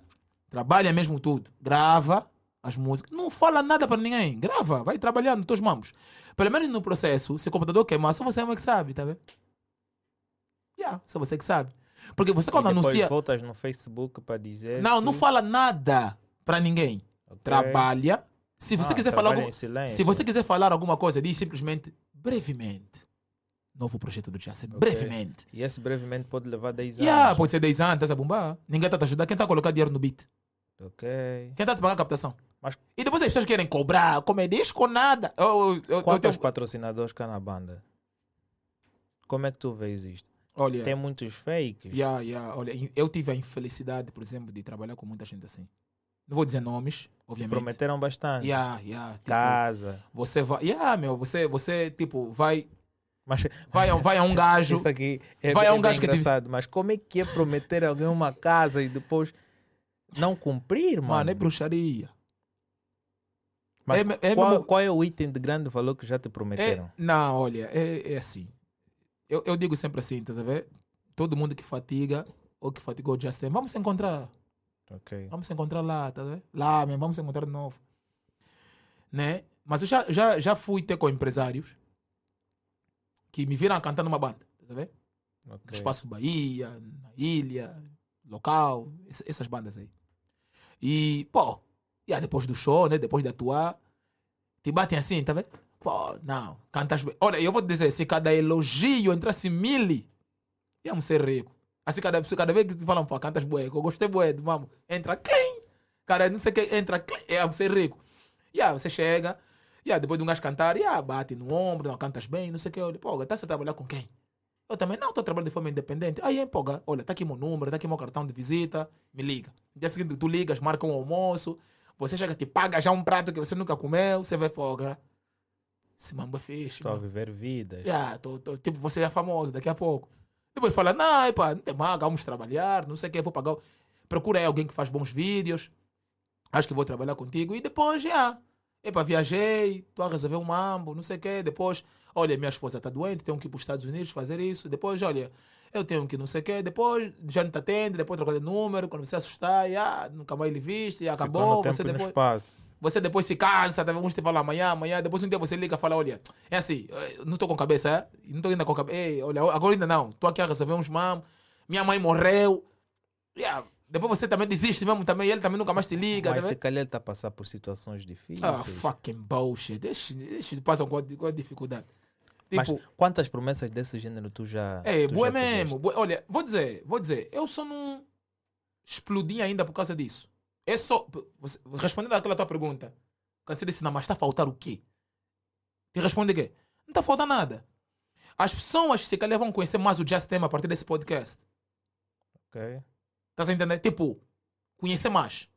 trabalha mesmo tudo, grava as músicas, não fala nada para ninguém, grava, vai trabalhando nos teus mãos. Pelo menos no processo, se o computador queimar, só você é que sabe, tá vendo? Yeah, só você que sabe. Porque você E quando depois anuncia. voltas no Facebook para dizer. Não, não que- fala nada para ninguém. Ok. Trabalha. Se você Ah, quiser falar algum, se você quiser falar alguma coisa, diz simplesmente brevemente. Novo projeto do Jason, Ok. brevemente. E esse brevemente pode levar 10 anos. Yeah, pode ser 10 anos, estás a bombar. Ninguém está a te ajudar. Quem está a colocar dinheiro no beat? Ok. Quem está a te pagar a captação? Mas- E depois as pessoas querem cobrar, como disco ou nada. Eu, eu, eu, eu Quantos tenho- patrocinadores cá na banda? Como é que tu vês isto? Olha, Tem muitos fakes? yeah, yeah, olha, eu tive a infelicidade, por exemplo, de trabalhar com muita gente assim. Não vou dizer nomes, obviamente. Prometeram bastante. Yeah, yeah, tipo, Casa. Você vai. Yeah, meu, você, você tipo, vai, Mas vai, a- vai a um gajo. isso aqui é, vai a é um bem gajo que engraçado. Mas como é que é prometer a alguém uma casa e depois não cumprir, mano? Mano, é bruxaria. Mas é- é qual, mesmo- qual é o item de grande valor que já te É, prometeram? não, olha, é, é assim. Eu, eu digo sempre assim, tá a ver? Todo mundo que fatiga ou que fatigou o Justin, vamos se encontrar. Ok. Vamos se encontrar lá, tá a ver? Lá, mesmo, vamos se encontrar de novo. Né? Mas eu já, já, já fui ter com empresários que me viram cantar numa banda, tá a ver? No. Espaço Bahia, na Ilha, local, ess- essas bandas aí. E, pô, e aí depois do show, né? Depois de atuar, te batem assim, tá vendo? Pô, não, cantas bem. Olha, eu vou te dizer, se cada elogio entrasse mil, íamos ser ricos. Assim, cada, cada vez que te falam, pô, cantas bué, eu gostei bué, mamo, entra, clean. Cara, não sei o que, entra, clean, íamos ser rico. E aí, você chega, Yeah, depois de um gajo cantar, yeah, bate no ombro, não cantas bem, não sei o que. Olha, pô, estás a trabalhar com quem? Eu também não estou trabalhando de forma independente. Aí, pô, olha, tá aqui meu número, tá aqui meu cartão de visita, me liga. No dia seguinte tu ligas, marca um almoço, você chega te paga já um prato que você nunca comeu, você vai, pô, esse mambo é fixe. Estou a viver vidas. Yeah, tô, tô- tipo, você é famoso daqui a pouco. Depois fala, não, epa, não tem maga, vamos trabalhar, não sei o que, vou pagar. o-" Procura aí alguém que faz bons vídeos, acho que vou trabalhar contigo. E depois, já, epa, viajei, estou a resolver um mambo, não sei o que. Depois, olha, minha esposa está doente, tenho que ir para os Estados Unidos fazer isso. Depois, olha, eu tenho que não sei o que. Depois, já não te atende, depois troca de número, quando você assustar, já, nunca mais lhe viste, Ficou acabou. Você e depois, espaço. você depois se cansa, tá, vamos te falar amanhã, amanhã. Depois um dia você liga e fala: Olha, é assim, eu não estou com cabeça, é? Não estou ainda com cabeça. Ei, olha, agora ainda não. Estou aqui a resolver uns mamos. Minha mãe morreu. Yeah. Depois você também desiste mesmo, também. Ele também nunca mais te liga. Mas tá se calhar ele está a passar por situações difíceis. Ah, fucking bullshit. Deixa, deixa passam com, a- com a dificuldade. Mas Tipo, quantas promessas desse gênero tu já. é, tu boa já mesmo. Olha, vou dizer, vou dizer, eu só não explodi ainda por causa disso. É só. você- Respondendo àquela tua pergunta, quando você disse, não, mas está a faltar o quê? Te responde o quê? Não está a faltar nada. As pessoas, se calhar, vão conhecer mais o Just Them a partir desse podcast. Ok. Estás a entender? Tipo, conhecer mais.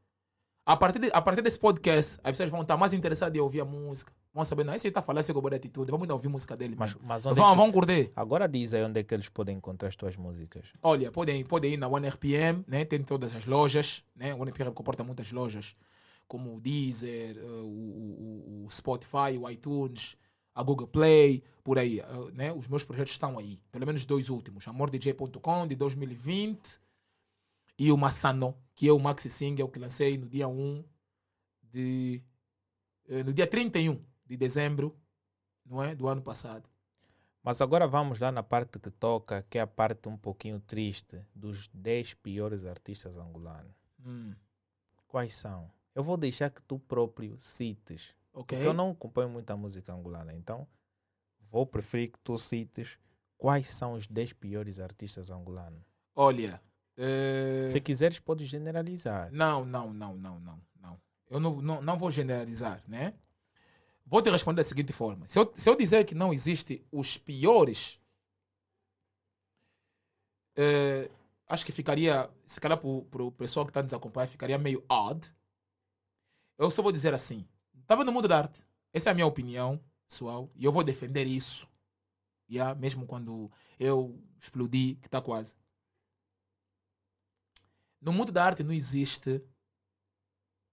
A partir, de- a partir desse podcast, as pessoas vão estar mais interessadas em ouvir a música. Vão saber, não, esse aí está falando assim com boa atitude, vamos ouvir música dele. Mas, mas onde é Vão, que- vão curtir. Agora diz aí onde é que eles podem encontrar as tuas músicas. Olha, podem, podem ir na One RPM, né? tem todas as lojas. Né? One RPM comporta muitas lojas, como o Deezer, eh, o, o- o Spotify, o iTunes, a Google Play, por aí. eh, né? Os meus projetos estão aí, pelo menos dois últimos: AmorDJ.com de 2020 e o Massano, que é o maxi single que lancei no dia 1 de. eh, no dia 31 de dezembro não é? do ano passado. Mas agora vamos lá na parte que toca, que é a parte um pouquinho triste dos 10 piores artistas angolanos. Hum, Quais são? Eu vou deixar que tu próprio cites. ok? Porque eu não acompanho muita música angolana, então vou preferir que tu cites quais são os 10 piores artistas angolanos. Olha. Eh, Se quiseres, podes generalizar. Não, não, não, não, não, não. Eu não, não, não vou generalizar, né? Vou te responder da seguinte forma. Se eu, se eu dizer que não existe os piores, eh, acho que ficaria, se calhar para o pessoal que está nos acompanhando, ficaria meio odd. Eu só vou dizer assim. Estava no mundo da arte. Essa é a minha opinião pessoal. E eu vou defender isso. Yeah, mesmo quando eu explodi, que está quase. No mundo da arte não existe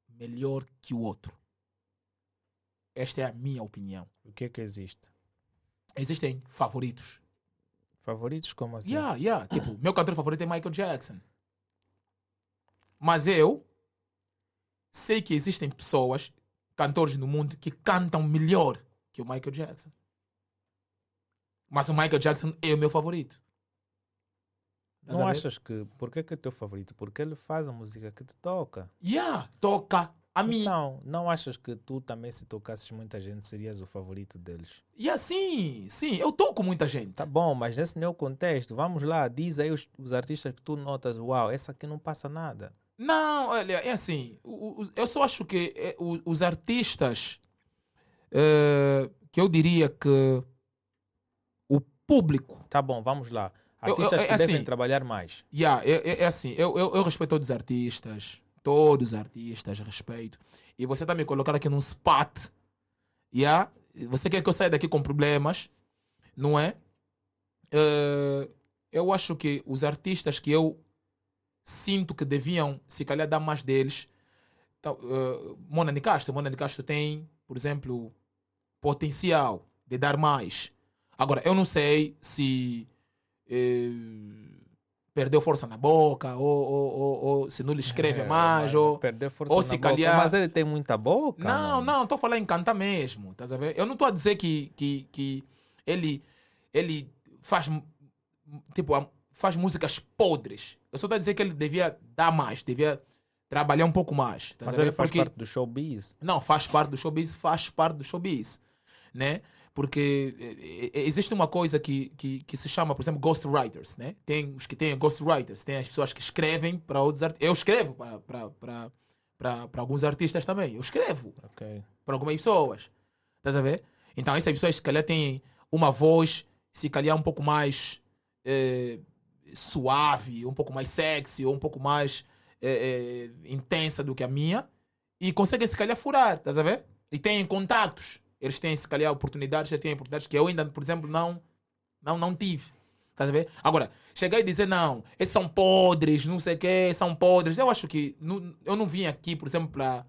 melhor que o outro. Esta é a minha opinião. O que é que existe? Existem favoritos. Favoritos como assim? Yeah, yeah. Tipo, meu cantor favorito é Michael Jackson. Mas eu sei que existem pessoas, cantores no mundo, que cantam melhor que o Michael Jackson. Mas o Michael Jackson é o meu favorito. Estás Não achas que. Por que, que é teu favorito? Porque ele faz a música que te toca. Yeah, toca a mim. Então, não achas que tu também, se tocasses muita gente, serias o favorito deles? E assim, sim, eu toco muita gente. Tá bom, mas nesse meu contexto, vamos lá, diz aí os, os artistas que tu notas, uau, essa aqui não passa nada. Não, olha, é assim. Eu só acho que é, o- os artistas eh, que eu diria que o público. Tá bom, vamos lá. Eu- eu- Artistas é que devem assim. trabalhar mais. Yeah, é, é- assim, eu, eu, eu respeito todos os artistas. Todos os artistas, respeito. E você tá me colocando aqui num spot. Yeah? Você quer que eu saia daqui com problemas, não é? Eh, eu acho que os artistas que eu sinto que deviam, se calhar, dar mais deles. Então, uh, Mona de Castro. Mona de Castro tem, por exemplo, potencial de dar mais. Agora, eu não sei se eh, perdeu força na boca, ou, ou, ou, ou se não lhe escreve É, mais, ou... perder força ou na se boca, calhar- Mas ele tem muita boca. Não, mano. não, estou falando em cantar mesmo, estás a ver? Eu não estou a dizer que, que, que ele, ele faz, tipo, faz músicas podres. Eu só estou a dizer que ele devia dar mais, devia trabalhar um pouco mais. estás Mas ele faz Porque- parte do showbiz. não, faz parte do showbiz, faz parte do showbiz, né? Porque eh, eh, existe uma coisa que, que, que se chama, por exemplo, ghostwriters, né? Tem os que têm ghostwriters, tem as pessoas que escrevem para outros artistas. Eu escrevo para, alguns artistas também, eu escrevo Ok. para algumas pessoas. Estás a ver? Então essas pessoas se calhar têm uma voz, se calhar um pouco mais eh, suave, um pouco mais sexy, ou um pouco mais eh, eh, intensa do que a minha, e conseguem se calhar furar, estás a ver? E têm contatos. Eles têm se calhar oportunidades, já têm oportunidades que eu ainda, por exemplo, não, não, não tive. Estás a ver? Agora, chegar e dizer, não, esses são podres, não sei o quê, são podres. Eu acho que não, eu não vim aqui, por exemplo, para.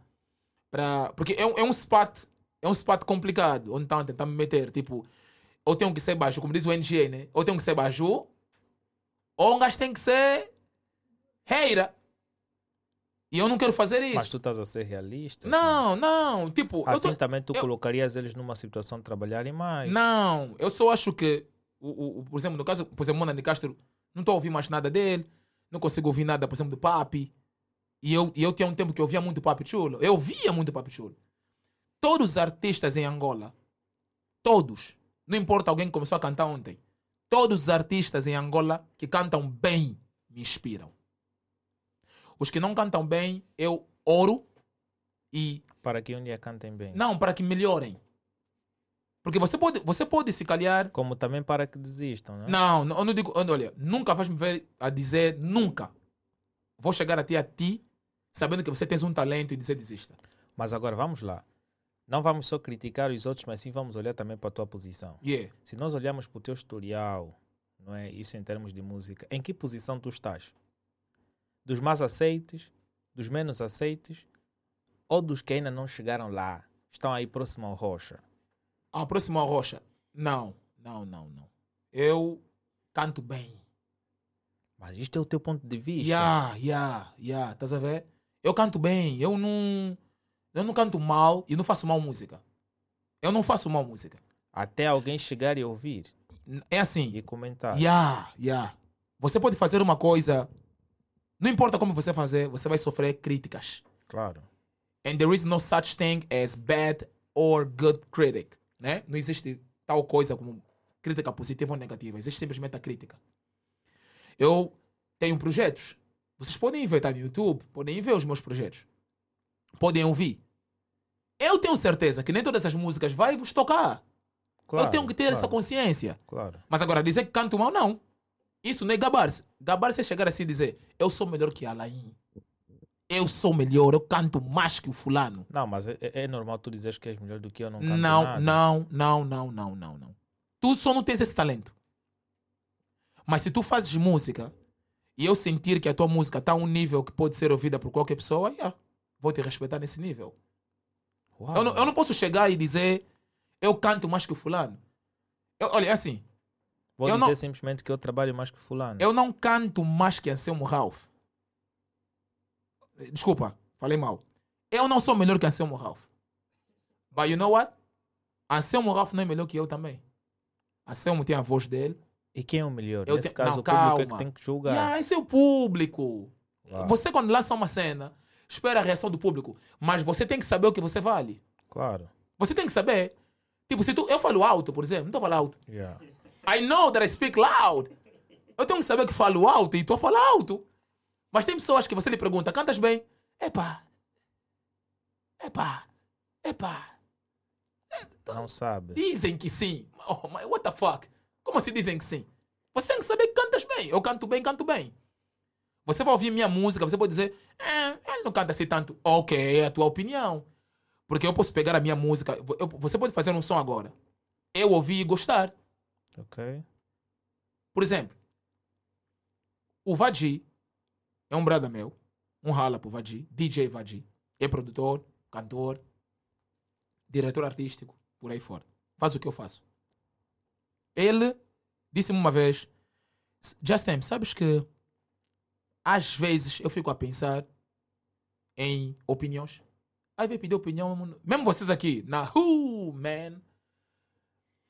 Pra, porque é, é um spot, é um spot complicado, onde estão a tentar me meter. Tipo, ou tenho que ser baixo, como diz o NGA, né? Ou tenho que ser baixo, ou um gajo tem que ser reira. E eu não quero fazer isso. Mas tu estás a ser realista? Não, não, tipo, Assim tô- também tu eu- colocarias eles numa situação de trabalharem mais. Não, eu só acho que, o, o- por exemplo, no caso, por exemplo, Mona de Castro, não estou a ouvir mais nada dele, não consigo ouvir nada, por exemplo, do Papi. E eu, e eu tinha um tempo que eu ouvia muito Papi Chulo. Eu ouvia muito Papi Chulo. Todos os artistas em Angola, todos, não importa alguém que começou a cantar ontem, todos os artistas em Angola que cantam bem me inspiram. Os que não cantam bem, eu oro e Para que um dia cantem bem. não, para que melhorem. Porque você pode, você pode se calhar Como também para que desistam, né? Não, não, eu não digo. Olha, nunca vais me ver a dizer nunca. Vou chegar até a ti sabendo que você tens um talento e dizer desista. Mas agora vamos lá. Não vamos só criticar os outros, mas sim vamos olhar também para a tua posição. Yeah. Se nós olharmos para o teu historial, não é? Isso em termos de música, em que posição tu estás? Dos mais aceites, dos menos aceites, ou dos que ainda não chegaram lá, estão aí próximo ao Rocha? A próxima rocha. Não, não, não, não. Eu canto bem. Mas isto é o teu ponto de vista. Yeah, yeah, yeah. Estás a ver? Eu canto bem. Eu não. Eu não canto mal e não faço mal música. Eu não faço mal música. Até alguém chegar e ouvir É assim. e comentar. Yeah, yeah. Você pode fazer uma coisa. Não importa como você fazer, você vai sofrer críticas. Claro. And there is no such thing as bad or good critic. Né? Não existe tal coisa como crítica positiva ou negativa. Existe simplesmente a crítica. Eu tenho projetos. Vocês podem ver, tá no YouTube, podem ver os meus projetos. Podem ouvir. Eu tenho certeza que nem todas as músicas vai vos tocar. claro eu tenho que ter claro, essa consciência. Claro. Mas agora, dizer que canto mal, não. Isso não é gabar-se. Gabar-se é chegar assim e dizer: Eu sou melhor que Alain. Eu sou melhor, eu canto mais que o fulano. Não, mas é, é- é normal tu dizeres que és melhor do que eu, não canto Não, nada. não, não, não, não, não, não. Tu só não tens esse talento. Mas se tu fazes música e eu sentir que a tua música está a um nível que pode ser ouvida por qualquer pessoa, yeah, vou te respeitar nesse nível. Eu não, eu não posso chegar e dizer eu canto mais que o fulano. Eu- olha, é assim, Vou eu dizer não- simplesmente que eu trabalho mais que fulano. eu não canto mais que Anselmo Ralph. Desculpa, falei mal. Eu não sou melhor que Anselmo Ralph. But you know what? Anselmo Ralph não é melhor que eu também. Anselmo tem a voz dele. E quem é o melhor? Eu Nesse te- caso, não, o público é que calma. tem que julgar. Yeah, esse é o público. Uau. Você, quando lança uma cena, espera a reação do público. Mas você tem que saber o que você vale. Claro. Você tem que saber. Tipo, se tu, eu falo alto, por exemplo, não estou falar alto. Yeah. I know that I speak loud. Eu tenho que saber que falo alto e estou a falar alto. Mas tem pessoas que você lhe pergunta, cantas bem? Epá. Epá. Epá. Não sabe. Dizem que sim. Oh, mas what the fuck? Como assim dizem que sim? Você tem que saber que cantas bem. Eu canto bem, canto bem. Você vai ouvir minha música, você pode dizer, eh, ele não canta assim tanto. Ok, é a tua opinião. Porque eu posso pegar a minha música. eu- você pode fazer um som agora. Eu ouvir e gostar. Ok. Por exemplo, o Vadi é um brother meu, um rala pro Vadi, DJ Vadi. É produtor, cantor, diretor artístico, por aí fora. Faz o que eu faço. Ele disse-me uma vez: Justin, sabes que às vezes eu fico a pensar em opiniões. Às vezes pedir opinião, mesmo vocês aqui, na Who, man.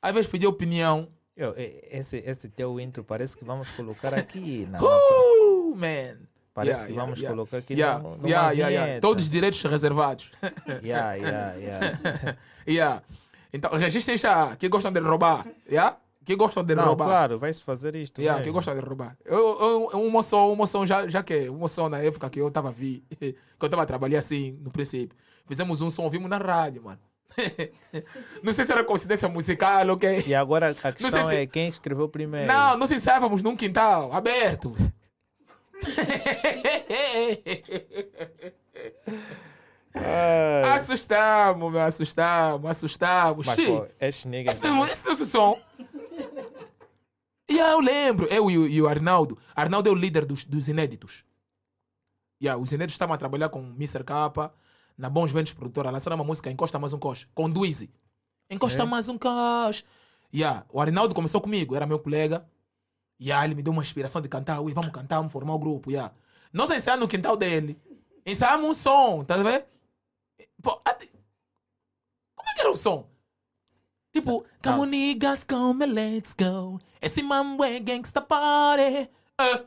Às vezes pedir opinião Eu, esse, esse teu intro parece que vamos colocar aqui. Na, Uh, man. parece Yeah, que yeah, vamos yeah. colocar aqui Yeah, no, numa yeah, yeah. Todos os direitos reservados. Yeah, yeah, yeah. yeah. Então, registrem já. Que gostam de roubar. Yeah? Que gostam de Não, roubar. claro, vai-se fazer isto Yeah, que gostam de roubar. Eu, eu, uma só, uma só já, já que uma só na época que eu tava vi, que eu tava trabalhando assim no princípio. Fizemos um som, ouvimos na rádio, mano. não sei se era coincidência musical, ok? E agora a questão se- é quem escreveu primeiro. Não, nós ensaiávamos num quintal aberto. Ai, assustamos, meu, assustamos, assustamos. pô, este nigga. esse não, esse não é o som. Yeah, eu lembro, eu e o, e o Arnaldo. Arnaldo é o líder dos, dos inéditos. Yeah, os inéditos estavam a trabalhar com o Mr. K na Bons Ventos Produtora. Lançaram uma música Encosta Mais Um Cox, com Duizy. Encosta É? Mais Um Cox. Yeah, o Arnaldo começou comigo, era meu colega. Yeah, ele me deu uma inspiração de cantar. Ui, vamos cantar, vamos formar o grupo. Yeah. Nós ensaiamos no quintal dele. Ensaiamos um som, tá vendo? Pô, até- Como é que era o som? Tipo, come on niggas, come let's go. Esse mambo é gangsta party. Uh,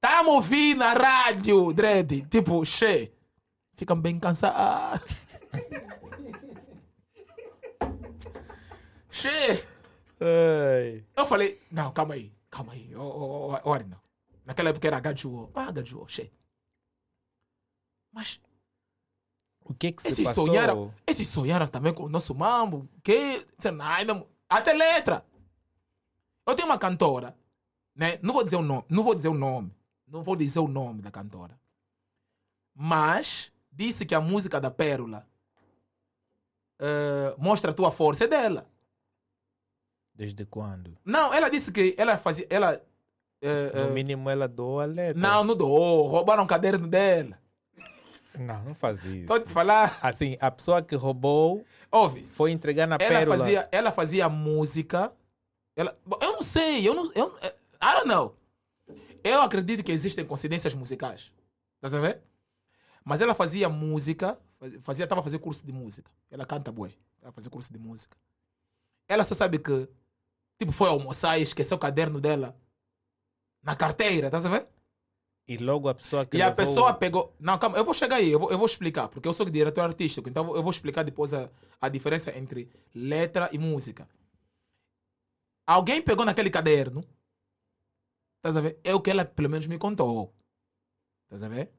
tá a ouvir na rádio, dread. Tipo, che. Ficam bem cansados. che. Eu falei, não, calma aí, calma aí. Ô, Arno. Naquela época era Gajuo. Ah, Gajuo, che. Mas O que que se esses passou? sonharam, esses sonharam também com o nosso mambo. Que, até letra. Eu tenho uma cantora, né? Não vou dizer o nome, não vou dizer o nome, não vou dizer o nome da cantora. Mas disse que a música da Pérola eh, mostra a tua força é dela. Desde quando? Não, ela disse que ela fazia, ela eh, No eh, mínimo ela doou a letra. não, não doou, roubaram o caderno dela. Não, não faz isso. A te falar, Assim, a pessoa que roubou ouve. foi entregar na ela pérola. fazia, ela fazia música. Ela, eu não sei, eu não, eu, I don't know. Eu acredito que existem coincidências musicais. Tá sabendo? Mas ela fazia música, fazia, estava a fazer curso de música. Ela canta bué, estava a fazer curso de música. Ela só sabe que, tipo, foi almoçar e esqueceu o caderno dela na carteira, tá sabendo? E logo a pessoa que E a levou- pessoa pegou. Não, calma, eu vou chegar aí, eu vou, eu vou explicar, porque eu sou diretor artístico, então eu vou explicar depois a, a diferença entre letra e música. Alguém pegou naquele caderno, tá a ver? É o que ela pelo menos me contou. Tá a ver?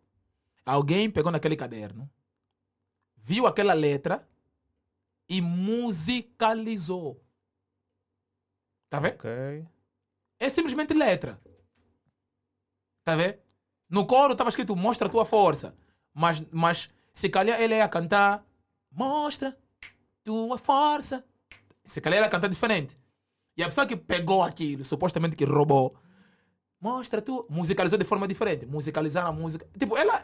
Alguém pegou naquele caderno, viu aquela letra e musicalizou. Tá vendo? É simplesmente letra. Tá vendo? No coro estava escrito mostra a tua força. Mas, mas se calhar ele ia cantar mostra tua força. Se calhar ele ia cantar diferente. E a pessoa que pegou aquilo, supostamente que roubou, mostra tu, musicalizou de forma diferente. Musicalizar a música. Tipo, ela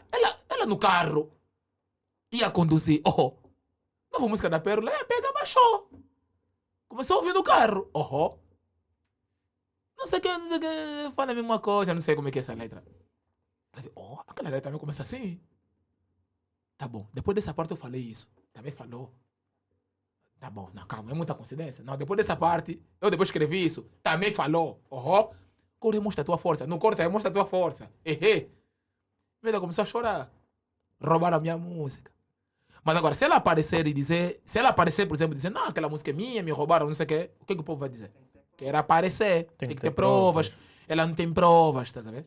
no carro ia conduzir. Oh, nova música da Pérola, é, pega, baixou. Começou a ouvir no carro. Oh, não sei o que, não sei o que, fala a mesma coisa, não sei como é que é essa letra. Oh, aquela letra também começa assim. Tá bom, depois dessa parte eu falei isso. Também falou. Tá bom, não, calma, é muita coincidência. Não, depois dessa parte, eu depois escrevi isso. Também falou. Oh, Corre, mostra a tua força. Não corta, mostra a tua força. Ehe. Vida começou a chorar. Roubaram a minha música. Mas agora, se ela aparecer e dizer, se ela aparecer, por exemplo, dizer, não, aquela música é minha, me roubaram, não sei o quê, o que, que o povo vai dizer? Quer aparecer, tem, que ter provas. Ela não tem provas, tá sabendo?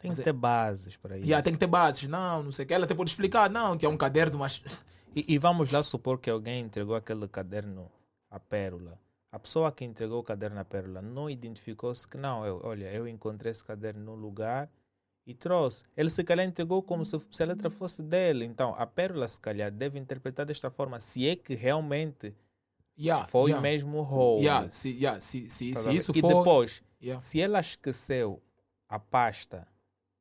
Tem Mas que é- ter bases para isso. Ela tem que ter bases, não, não sei o que. Ela até pode explicar, não, tinha um caderno, mas. E, e vamos lá supor que alguém entregou aquele caderno à pérola. A pessoa que entregou o caderno à pérola não identificou-se que não, eu, olha, eu encontrei esse caderno num lugar e trouxe. Ele se calhar entregou como se, se a letra fosse dele. Então, a pérola se calhar deve interpretar desta forma, se é que realmente Yeah, foi yeah, mesmo roubo. yeah, se, yeah, se, se, Tá se isso e for. depois, yeah. se ela esqueceu a pasta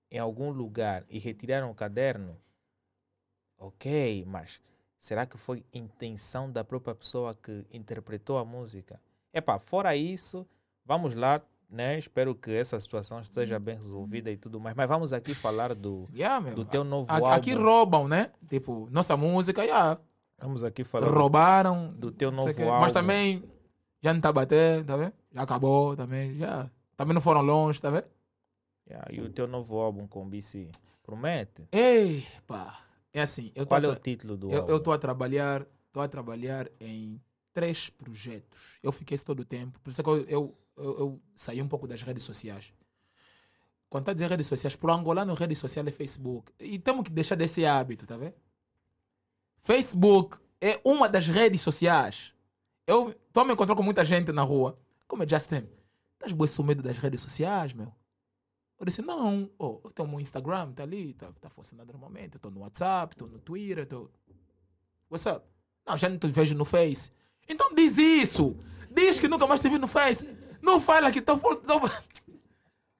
em algum lugar e retiraram o caderno, ok, mas será que foi intenção da própria pessoa que interpretou a música? Epá, fora isso, vamos lá, né? Espero que essa situação esteja bem resolvida e tudo mais. Mas vamos aqui falar do, Yeah, do teu novo álbum. Aqui roubam, né? Tipo, nossa música, yeah, Vamos aqui falar roubaram. do teu novo o quê. álbum. Mas também já não tá batendo, tá vendo? Já acabou também, já. Também não foram longe, tá vendo? Yeah, e o teu novo álbum com BC. Promete? Ei, pá. É assim, eu tô, Qual é a o título do eu, álbum? eu tô a trabalhar, tô a trabalhar em três projetos. Eu fiquei esse todo o tempo, por isso é que eu, eu, eu, eu saí um pouco das redes sociais. Quando tá dizendo redes sociais, por angolano, rede social é Facebook. E temos que deixar desse hábito, tá vendo? Facebook é uma das redes sociais. Eu estou me encontrando com muita gente na rua. Como é Justin? Estás boi medo das redes sociais, meu? Eu disse, não, oh, eu tenho um Instagram, tá ali, tá, tá funcionando normalmente. Eu no WhatsApp, tô no Twitter, tô. What's up? Não, já não te vejo no Face. Então diz isso! Diz que nunca mais te vi no Face. Não fala que tô. tô...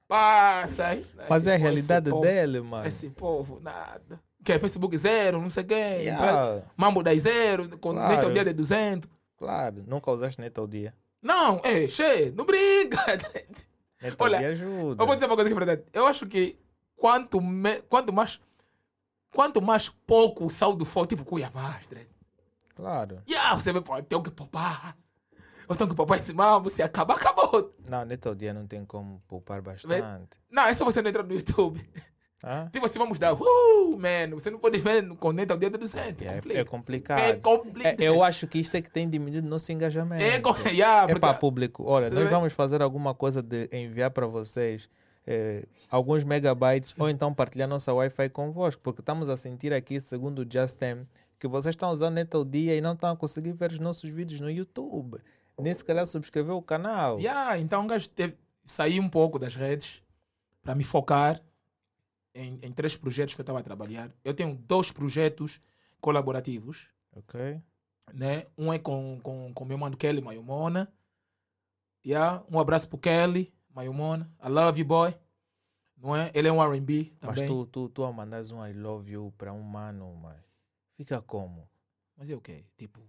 Passa aí. Mas é a realidade povo, dele, mano. Esse povo, nada. Que é Facebook zero, não sei quem. Yeah. Mambo 10 zero, com Claro. net ao dia de 200. Claro, nunca usaste net ao dia. Não, é, che, não brinca. Net Olha, ajuda. Eu vou dizer uma coisa que é verdade. Eu acho que quanto, me, quanto mais. Quanto mais pouco o saldo for, tipo Cuiabá, Dre. Claro. Yeah, você eu tenho que poupar. Tenho que esse mambo, se acabar, acabou. Não, net ao dia não tem como poupar bastante. Não, é só você não entrar no YouTube. Hã? Tipo assim, vamos dar, uh, man, você não pode ver com net ao dia de 200. É, complica. é complicado. É complicado. É, eu acho que isto é que tem diminuído o nosso engajamento. É, com- yeah, É porque- para público. Olha, nós bem? vamos fazer alguma coisa de enviar para vocês eh, alguns megabytes ou então partilhar nossa Wi-Fi convosco, porque estamos a sentir aqui, segundo o Justin, que vocês estão usando net ao dia e não estão a conseguir ver os nossos vídeos no YouTube. Nem se calhar subscrever o canal. Yeah, então o gajo teve, saí um pouco das redes para me focar em, em três projetos que eu estava a trabalhar. Eu tenho dois projetos colaborativos, Ok? né? Um é com com com meu mano Kelly Mayumona. Yeah, um abraço pro Kelly Mayumona. I love you, boy. Não é? Ele é um R&B Mas também. tu, tu, tu a mandas um I love you para um mano, mas fica como? Mas é o quê? Tipo,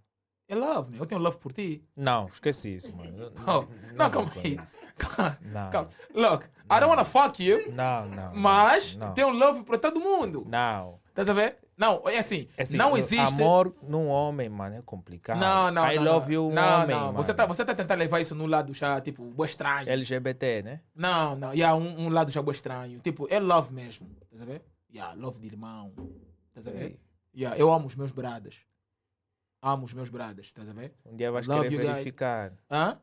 é love, man. Eu tenho love por ti. Não, esquece isso, mano. Oh, não, calma aí. Calma, Não. Look, I don't wanna fuck you, Não, não. mas não. tenho love para todo mundo. Não. Tá a ver? Não, é assim, É assim, não existe. Amor num homem, mano, é complicado. Não, não, I não, love não. you, um não, homem, não. mano. Você tá, você tá tentando levar isso num lado já, tipo, boa estranho. LGBT, né? Não, não, yeah, um, um lado já boa estranho. Tipo, é love mesmo. Tá a ver? Yeah, love de irmão. Tá a ver? Yeah, eu amo os meus bradas. Amo os meus bradas, tá a ver? Um dia vais Love querer guys. verificar. Hã?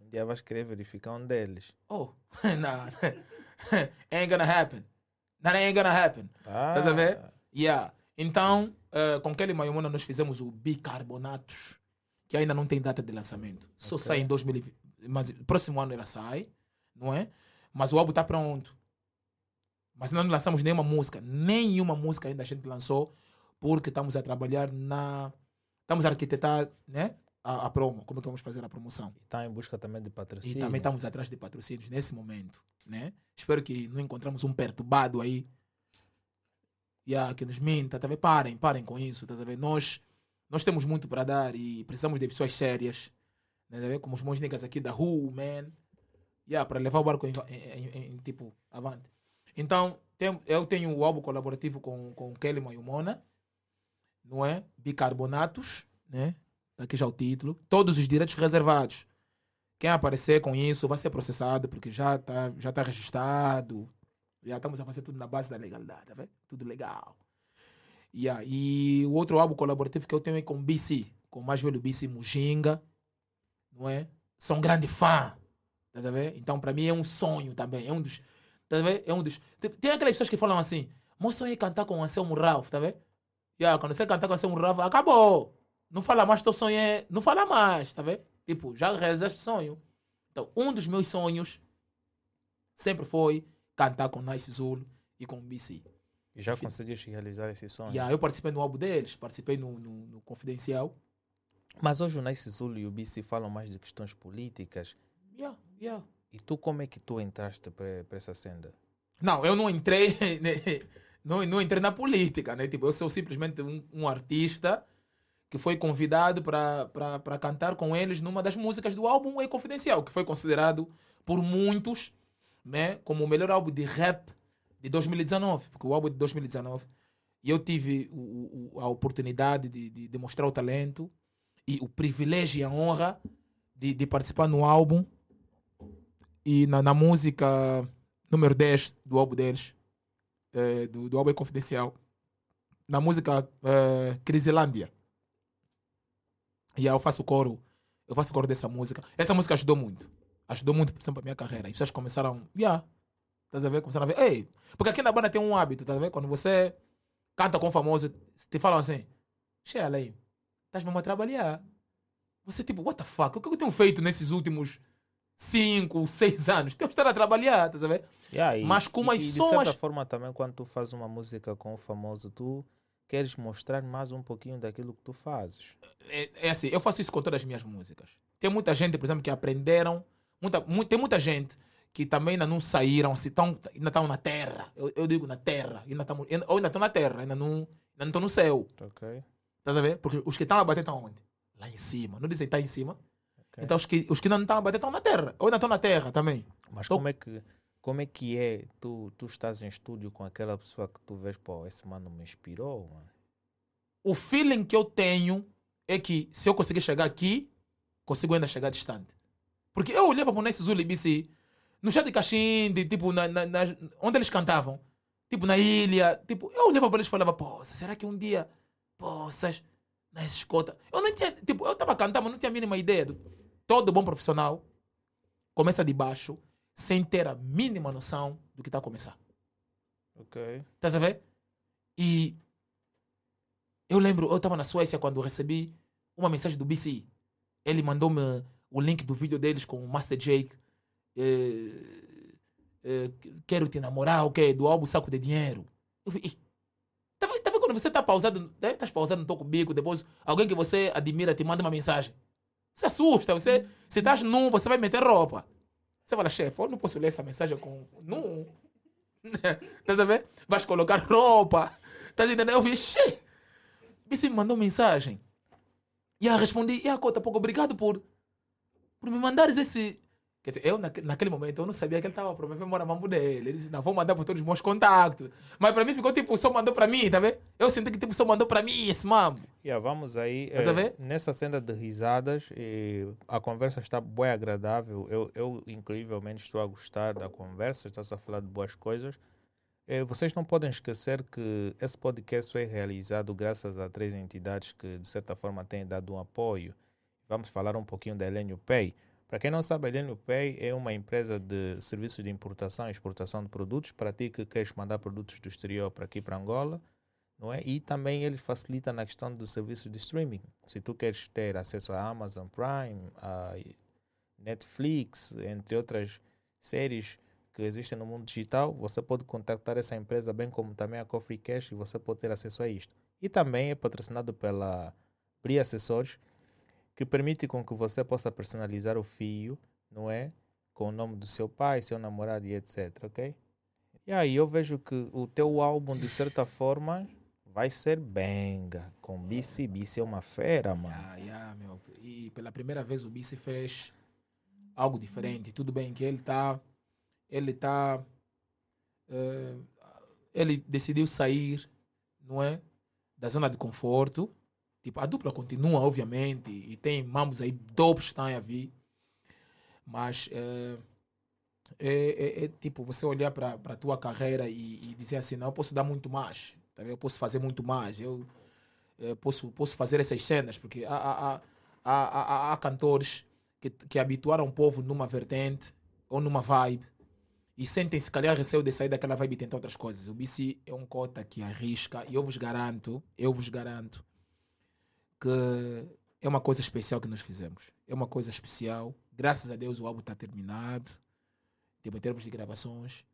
Um dia vais querer verificar um deles. Oh, não. ain't gonna happen. That ain't gonna happen. Ah, Estás a ver? Yeah. Então, eh, com Kelly Mayomona nós fizemos o Bicarbonatos, que ainda não tem data de lançamento. Só Ok. sai em 2020. Mas próximo ano ela sai, não é? Mas o álbum está pronto. Mas não lançamos nenhuma música. Nenhuma música ainda a gente lançou, porque estamos a trabalhar na. Estamos a arquitetar né? a, a promo. Como é que vamos fazer a promoção? E está em busca também de E patrocínio. também estamos atrás de patrocínios nesse momento, né? Espero que não encontramos um perturbado aí. Yeah, que nos minta, tá? Parem, parem com isso, tá? Nós, nós temos muito para dar e precisamos de pessoas sérias, né? tá? Como os meus niggas aqui da Who, man. Yeah, para levar o barco em, em- em- em, tipo, avante. Então, tem, eu tenho o álbum colaborativo com, com Kelly Mayumona, não é? Bicarbonatos, né? Tá aqui já o título. Todos os direitos reservados. Quem aparecer com isso vai ser processado porque já está já tá registrado. Já estamos a fazer tudo na base da legalidade, tá vendo? Tudo legal. Yeah. E o outro álbum colaborativo que eu tenho é com BC, com o mais velho BC Mujinga, não é? Sou um grande fã, tá ver? Então para mim é um sonho também, é um dos, tá ver? É um dos. Tem, aquelas pessoas que falam assim, meu sonho é cantar com o Anselmo Ralph, tá ver? Yeah, quando você cantar com o Anselmo Ralph, acabou. Não fala mais teu sonho é, não fala mais, tá ver? Tipo, já realizaste sonho. Então, um dos meus sonhos sempre foi cantar com Nice Zulu e com BC. E já Enfim. conseguiste realizar esse sonho. Yeah, eu participei no álbum deles, participei no, no, no Confidencial. Mas hoje o Nice Zulu e o BC falam mais de questões políticas. Yeah, yeah. E tu, como é que tu entraste para essa senda? Não, eu não entrei, né, não, não entrei na política, né? Tipo, eu sou simplesmente um, um artista que foi convidado para cantar com eles numa das músicas do álbum É Confidencial, que foi considerado por muitos né, como o melhor álbum de rap de 2019, porque o álbum é de 2019 e eu tive o- o- a oportunidade de, de, de mostrar o talento e o privilégio e a honra de, de participar no álbum e na, na música número 10 do álbum deles, eh, do, do álbum É Confidencial, na música eh, Crisilândia. E aí eu faço coro, eu faço coro dessa música. Essa música ajudou muito. Ajudou muito, por exemplo, a minha carreira. As pessoas começaram, yeah, estás a ver? Começaram a ver, ei, porque aqui na banda tem um hábito, estás a ver? Quando você canta com um famoso, te falam assim, cheia aí, estás mesmo a trabalhar. Você tipo, what the fuck? O que eu tenho feito nesses últimos 5, 6 anos? Tenho estar a trabalhar, estás a ver? Yeah, e- Mas como e, as e de certa forma também quando tu fazes uma música com o famoso, tu queres mostrar mais um pouquinho daquilo que tu fazes. é, é assim, eu faço isso com todas as minhas músicas. Tem muita gente, por exemplo, que aprenderam. Muita, mu- tem muita gente que também ainda não saíram, assim, tão, ainda estão na terra. Eu, eu digo na terra. Ainda tamo, ainda- ou ainda estão na terra, ainda não ainda não estão no céu. Ok? Estás a ver? Porque os que estão a bater estão onde? Lá em cima. Não dizem que está em cima. Ok. Então os que, os que não estão a bater estão na terra. Ou ainda estão na terra também. Mas como é que como é que é tu, tu estás em estúdio com aquela pessoa que tu vês, pô, esse mano me inspirou, mano. O feeling que eu tenho é que se eu conseguir chegar aqui, consigo ainda chegar distante. Porque eu olhava para o Nesse Zuli BC, no chá de Caxinde, tipo, na, na- nas- onde eles cantavam, tipo, na ilha, tipo, eu olhava para eles e falava, poça, será que um dia, poças, na escota. Eu não tinha, tipo, eu estava a cantar, mas não tinha a mínima ideia. Do, todo bom profissional começa de baixo, sem ter a mínima noção do que está a começar. Ok. Estás a ver? E eu lembro, eu estava na Suécia quando recebi uma mensagem do BC. Ele mandou-me o link do vídeo deles com o Master Jake. eh, eh, quero te namorar, o? Do álbum Saco de Dinheiro. Eu vi, "Ih, tá tá vendo quando você está pausado, né? Estás pausado no toco bico, depois alguém que você admira te manda uma mensagem. Você assusta, você, se estás nu, você vai meter roupa. Você fala, chefe, eu não posso ler essa mensagem com. Estás a ver? Vais colocar roupa. Estás entendendo? Eu vi, xê. Você me mandou mensagem. E eu respondi, e a cota, pouco obrigado por, por me mandares esse. Quer dizer, eu naque- naquele momento eu não sabia que ele estava a promover o mambo dele. Ele disse, não, vou mandar para todos os meus contactos. Mas para mim ficou tipo, só mandou para mim, tá vendo? Eu senti que tipo, só mandou para mim esse mambo. Yeah, vamos aí. Ver? nessa cena de risadas, a conversa está bem agradável. Eu, eu, incrivelmente, estou a gostar da conversa. Estás a falar de boas coisas. Eh, vocês não podem esquecer que esse podcast foi realizado graças a três entidades que, de certa forma, têm dado um apoio. Vamos falar um pouquinho da Elenio Pay. Para quem não sabe, a Elenio Pay é uma empresa de serviços de importação e exportação de produtos. Para ti que queres mandar produtos do exterior para aqui, para Angola, não é? E também ele facilita na questão dos serviços de streaming. Se tu queres ter acesso a Amazon Prime, a Netflix, entre outras séries que existem no mundo digital, você pode contactar essa empresa, bem como também a Coffee Cash, e você pode ter acesso a isto. E também é patrocinado pela Pri Acessórios, que permite com que você possa personalizar o fio, não é? Com o nome do seu pai, seu namorado e etc, ok? E aí eu vejo que o teu álbum, de certa forma, vai ser benga. Com BC, BC é uma fera, mano. Ah, yeah, meu. E pela primeira vez o Bici fez algo diferente. Tudo bem que ele tá. Ele tá. eh, ele decidiu sair, não é? Da zona de conforto. Tipo, a dupla continua, obviamente, e tem mambos aí dopes que estão a vir. Mas eh, é, é- é tipo você olhar para a tua carreira e, e dizer assim: não, eu posso dar muito mais, tá eu posso fazer muito mais. Eu, eh, posso, posso fazer essas cenas, porque há, há, há, há- há cantores que, que habituaram o povo numa vertente ou numa vibe e sentem se calhar receio de sair daquela vibe e tentar outras coisas. O BC é um cota que arrisca e eu vos garanto, eu vos garanto que é uma coisa especial que nós fizemos. É uma coisa especial. Graças a Deus o álbum está terminado. Tipo, em termos de gravações,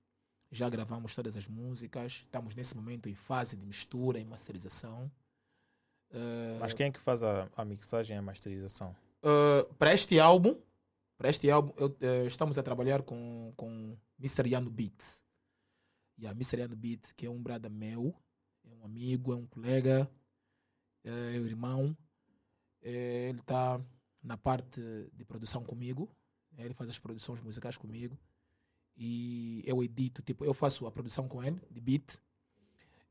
já gravamos todas as músicas. Estamos nesse momento em fase de mistura e masterização. Mas quem é que faz a, a mixagem e a masterização? Uh, para este álbum, para este álbum, eu, eh, estamos a trabalhar com, com Mr. Yano Beat. Yeah, Mr. Yano Beat, que é um brada meu, é um amigo, é um colega, é um irmão. Eh, ele está na parte de produção comigo. né? Ele faz as produções musicais comigo. E eu edito, tipo, eu faço a produção com ele, de beat.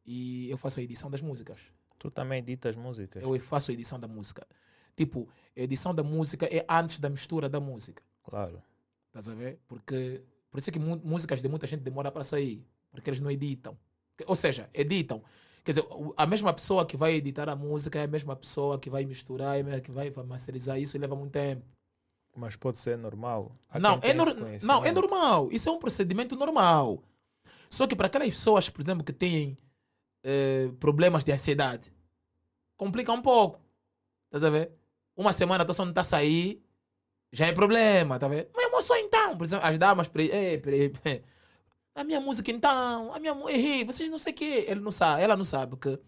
E eu faço a edição das músicas Tu também editas músicas? eu faço a edição da música. Tipo, a edição da música é antes da mistura da música. Claro. Estás a ver? Porque por isso é que músicas de muita gente demora para sair, porque eles não editam. Ou seja, editam. Quer dizer, a mesma pessoa que vai editar a música é a mesma pessoa que vai misturar, é a mesma que vai masterizar isso e leva muito tempo. Mas pode ser normal. Há Não, é nor- não, é normal. Isso é um procedimento normal. Só que para aquelas pessoas, por exemplo, que têm eh, problemas de ansiedade, complica um pouco. Estás a ver? Uma semana a tua não está a sair, já é problema, tá vendo? Mas emoção então, por exemplo, as damas, pre... Ei, pre... a minha música então, a minha errei, vocês não sei o quê. Ele não sabe, ela não sabe que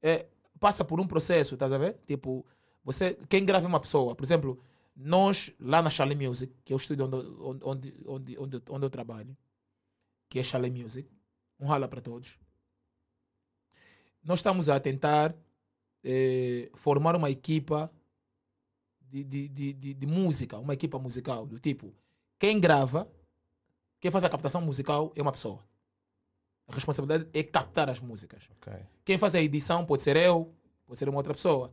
é, passa por um processo, estás a ver? Tipo, você, quem grava uma pessoa, por exemplo, nós lá na Charlie Music, que é o estúdio onde, onde, onde, onde, onde eu trabalho, que é Charlie Music, um rala para todos. Nós estamos a tentar eh, formar uma equipa de, de, de, de, de música, uma equipa musical, do tipo, quem grava, quem faz a captação musical é uma pessoa. A responsabilidade é captar as músicas. Ok. Quem faz a edição pode ser eu, pode ser uma outra pessoa.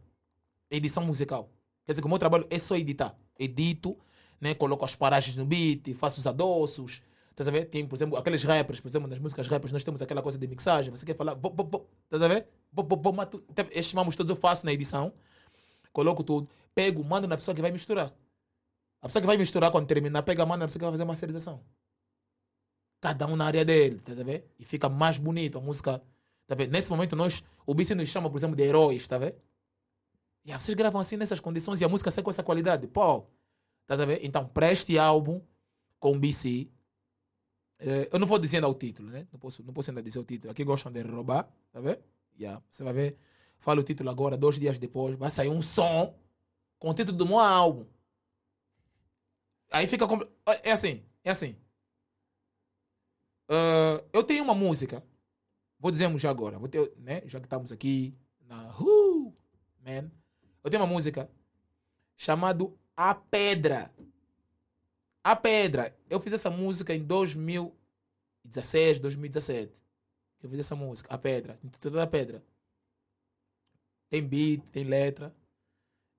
Edição musical. Quer dizer que o meu trabalho é só editar. Edito, né, coloco as paragens no beat, faço os adoços. Estás a ver? Tem, por exemplo, aqueles rappers, por exemplo, nas músicas rappers, nós temos aquela coisa de mixagem. Você quer falar, bo, bo, bo, estás a ver? Bo, bo, bo, matu. Estes mamos todos eu faço na edição, coloco tudo, pego, mando na pessoa que vai misturar. A pessoa que vai misturar, quando terminar, pega, manda na pessoa que vai fazer a masterização. Cada um na área dele, estás a ver? E fica mais bonito a música. Tá vendo? Nesse momento, nós, o BC nos chama, por exemplo, de heróis, tá vendo? E vocês gravam assim nessas condições e a música sai com essa qualidade. Pô, estás a ver? Então, para este álbum, com o BC, eh, eu não vou dizendo o título, né? Não posso, não posso ainda dizer o título. Aqui gostam de roubar, tá vendo? Yeah. Você vai ver, fala o título agora, dois dias depois, vai sair um som com o título do meu álbum. Aí fica. compl- É assim, é assim. Ah, eu tenho uma música, vou dizer já agora, vou ter, né? Já que estamos aqui na uh, man. Eu tenho uma música chamado A Pedra. A Pedra. Eu fiz essa música em 2016, 2017. Eu fiz essa música, A Pedra. Intitulada A Pedra. Tem beat, tem letra.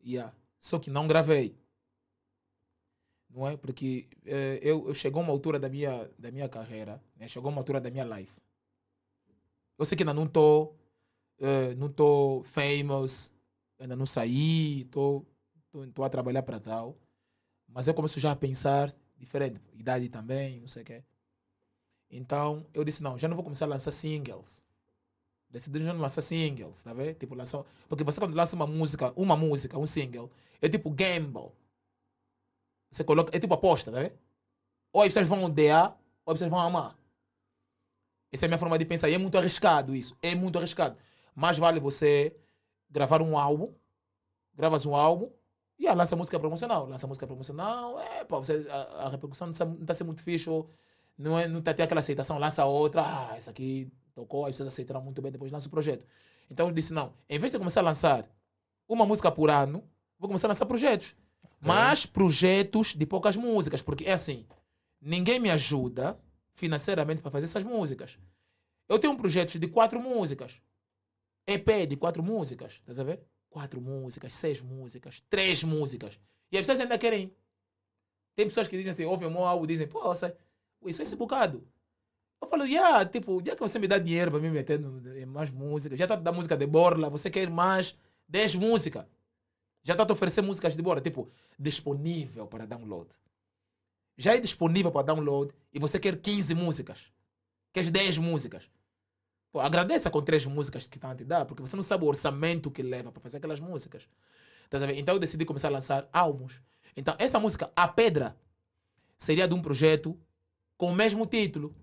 Yeah. Só que não gravei. Não é? Porque eh, eu, eu chegou uma altura da minha, da minha carreira, né? chegou uma altura da minha life. Eu sei que ainda não estou não estou famous, ainda não saí, estou a trabalhar para tal. Mas eu começo já a pensar diferente, idade também, não sei o quê. Então eu disse: não, já não vou começar a lançar singles. Decidi já não lançar singles, tá vendo? Tipo, lançar... Porque você quando lança uma música, uma música, um single, é tipo gamble. Você coloca, é tipo aposta, tá vendo? Ou as pessoas vão odiar, ou as pessoas vão amar. Essa é a minha forma de pensar. E é muito arriscado isso. É muito arriscado. Mais vale você gravar um álbum, gravas um álbum e ah, lança música promocional. Lança música promocional, é, pá, você, a, a repercussão não está tá sendo muito fixe, não, é, não está tendo aquela aceitação. Lança outra, ah, essa aqui tocou, aí vocês aceitaram muito bem, depois lança o projeto. Então eu disse: não, em vez de começar a lançar uma música por ano, vou começar a lançar projetos. Mas projetos de poucas músicas, porque é assim, ninguém me ajuda financeiramente para fazer essas músicas. Eu tenho um projeto de quatro músicas. EP de quatro músicas, estás a ver? Quatro músicas, seis músicas, três músicas. E as pessoas ainda querem. Tem pessoas que dizem assim, ouvem meu álbum dizem, pô, isso é esse bocado. Eu falo, yeah, tipo, já que você me dá dinheiro para me meter em mais músicas, já está a dar música de borla, você quer mais 10 músicas. Já está a oferecer músicas de borla, tipo, disponível para download. Já é disponível para download e você quer 15 músicas. Quer 10 músicas. Pô, agradeça com três músicas que estão a te dar, porque você não sabe o orçamento que leva para fazer aquelas músicas. Tá? Então eu decidi começar a lançar álbuns. Então essa música, A Pedra, seria de um projeto com o mesmo título.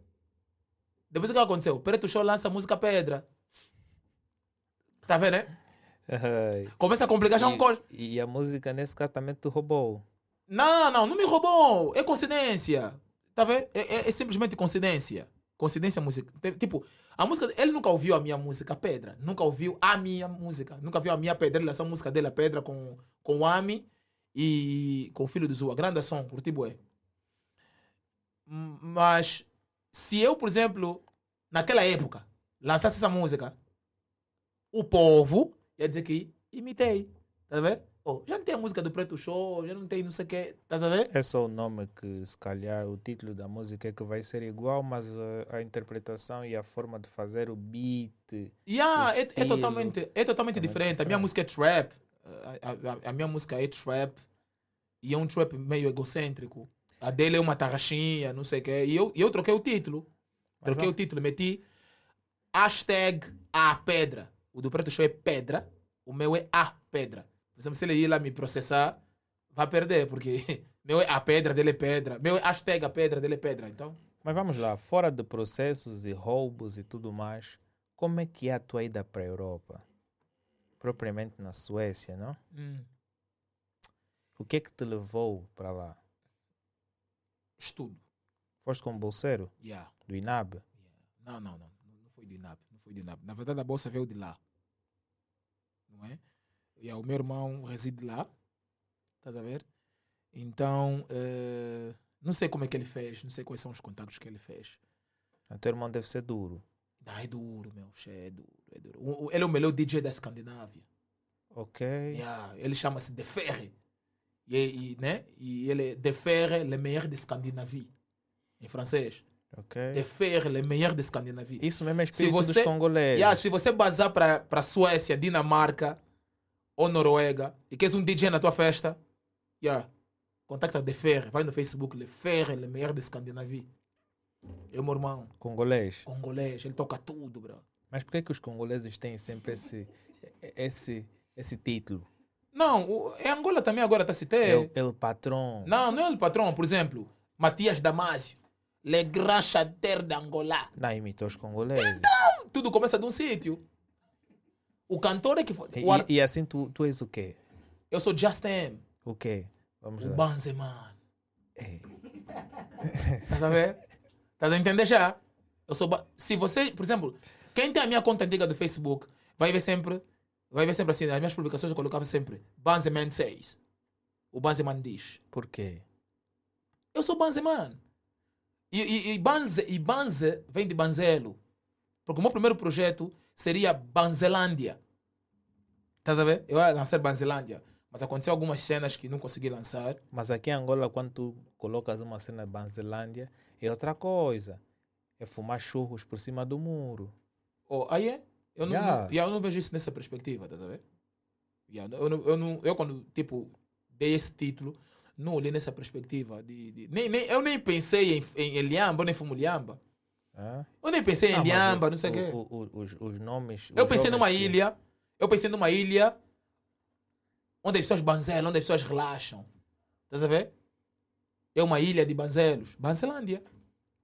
Depois o que aconteceu? Preto Show lança a música Pedra. Tá vendo, né? Começa a complicar já um coisa. E, a música nesse caso também tu roubou. Não, não, não me roubou. É coincidência. Tá vendo? É, é- é simplesmente coincidência. Coincidência música. Te- Tipo, a música. Ele nunca ouviu a minha música Pedra. Nunca ouviu a minha música. Nunca viu a minha Pedra. Ele lançou a música dele, a Pedra, com, com o Ami e com o filho do Zua. Grande ação, curti bué. Mas, se eu, por exemplo, naquela época, lançasse essa música, o povo ia dizer que imitei. Tá vendo? Oh, já não tem a música do Preto Show, já não tem não sei o que. Tá a ver? É só o nome que, se calhar, o título da música é que vai ser igual, mas eh, a interpretação e a forma de fazer o beat. Yeah, é, é estilo totalmente, é totalmente também diferente. A minha diferente. música é trap. A, a- a minha música é trap. E é um trap meio egocêntrico. A dele é uma tarraxinha, não sei o que. E eu, eu troquei o título. Troquei o título, meti hashtag a pedra. O do Preto Show é pedra. O meu é a pedra. Por exemplo, se ele ir lá me processar, vai perder, porque meu, a pedra dele é pedra. Meu hashtag a pedra dele é pedra. Então, Mas vamos lá, fora de processos e roubos e tudo mais, como é que é a tua ida para a Europa? Propriamente na Suécia, não? hum, O que é que te levou para lá? estudo. Foste como bolseiro Yeah. do INAB? Não, não, não. Não não foi do INAP. Foi do INAP. Na verdade, a bolsa veio de lá. Não é? E o meu irmão reside lá. Estás a ver? Então, eh, não sei como é que ele fez. Não sei quais são os contactos que ele fez. O teu irmão deve ser duro. É duro, meu. É duro, é duro. O- o- Ele é o melhor DJ da Escandinávia. Ok. Yeah, ele chama-se De Ferre. E, e, né? e ele é De Ferre, le meilleur de Scandinavie. Em francês. Ok. De Ferre, le meilleur de Scandinavie. Isso mesmo é Se espírito você- dos congoleses. Yeah, se você bazar para para Suécia, Dinamarca ou Noruega e queres um DJ na tua festa, yeah, contacta De Ferre. Vai no Facebook, Le Ferre, le meilleur de Scandinavie. É o meu irmão, Congolês. congolês. Ele toca tudo, bro. Mas por que, que os congoleses têm sempre esse, esse, esse título? Não, o- em Angola também agora está se ter. El, el patrão. Não, não é o patrão, por exemplo, Matias Damasio, Le Grand Chanteur d'Angola. Não imita os congoleses. Tudo começa de um sítio. O cantor é que foi. E, e assim tu, tu és o quê? Eu sou Just M, O quê? Vamos o lá. Banzeman. Estás a ver? Estás a entender já? Eu sou. ba- Se você, por exemplo, quem tem a minha conta antiga do Facebook, vai ver sempre. Vai ver sempre assim, nas minhas publicações eu colocava sempre Banzeman 6. O Banzeman diz. por quê? Eu sou Banzeman. E, e, e, Banze, e Banze vem de Banzelo. Porque o meu primeiro projeto seria Banzelândia. Estás a ver? Eu ia lançar Banzelândia. Mas aconteceu algumas cenas que não consegui lançar. Mas aqui em Angola, quando tu colocas uma cena de Banzelândia, é outra coisa. É fumar churros por cima do muro. Oh, aí é? Eu não, Yeah. não- eu não vejo isso nessa perspectiva, estás a ver? Yeah, eu, não, eu, não, eu quando, tipo, dei esse título, não olhei nessa perspectiva. De, de- nem, nem, eu nem pensei em, em Eliamba, eu nem fumo Liamba. Hã? Eu nem pensei em Não, mas Liamba, o- não sei o quê. os, os nomes. Eu os pensei numa que- ilha, eu pensei numa ilha onde as pessoas banzelam, onde as pessoas relaxam. Estás a ver? É uma ilha de banzelos. Banzelândia.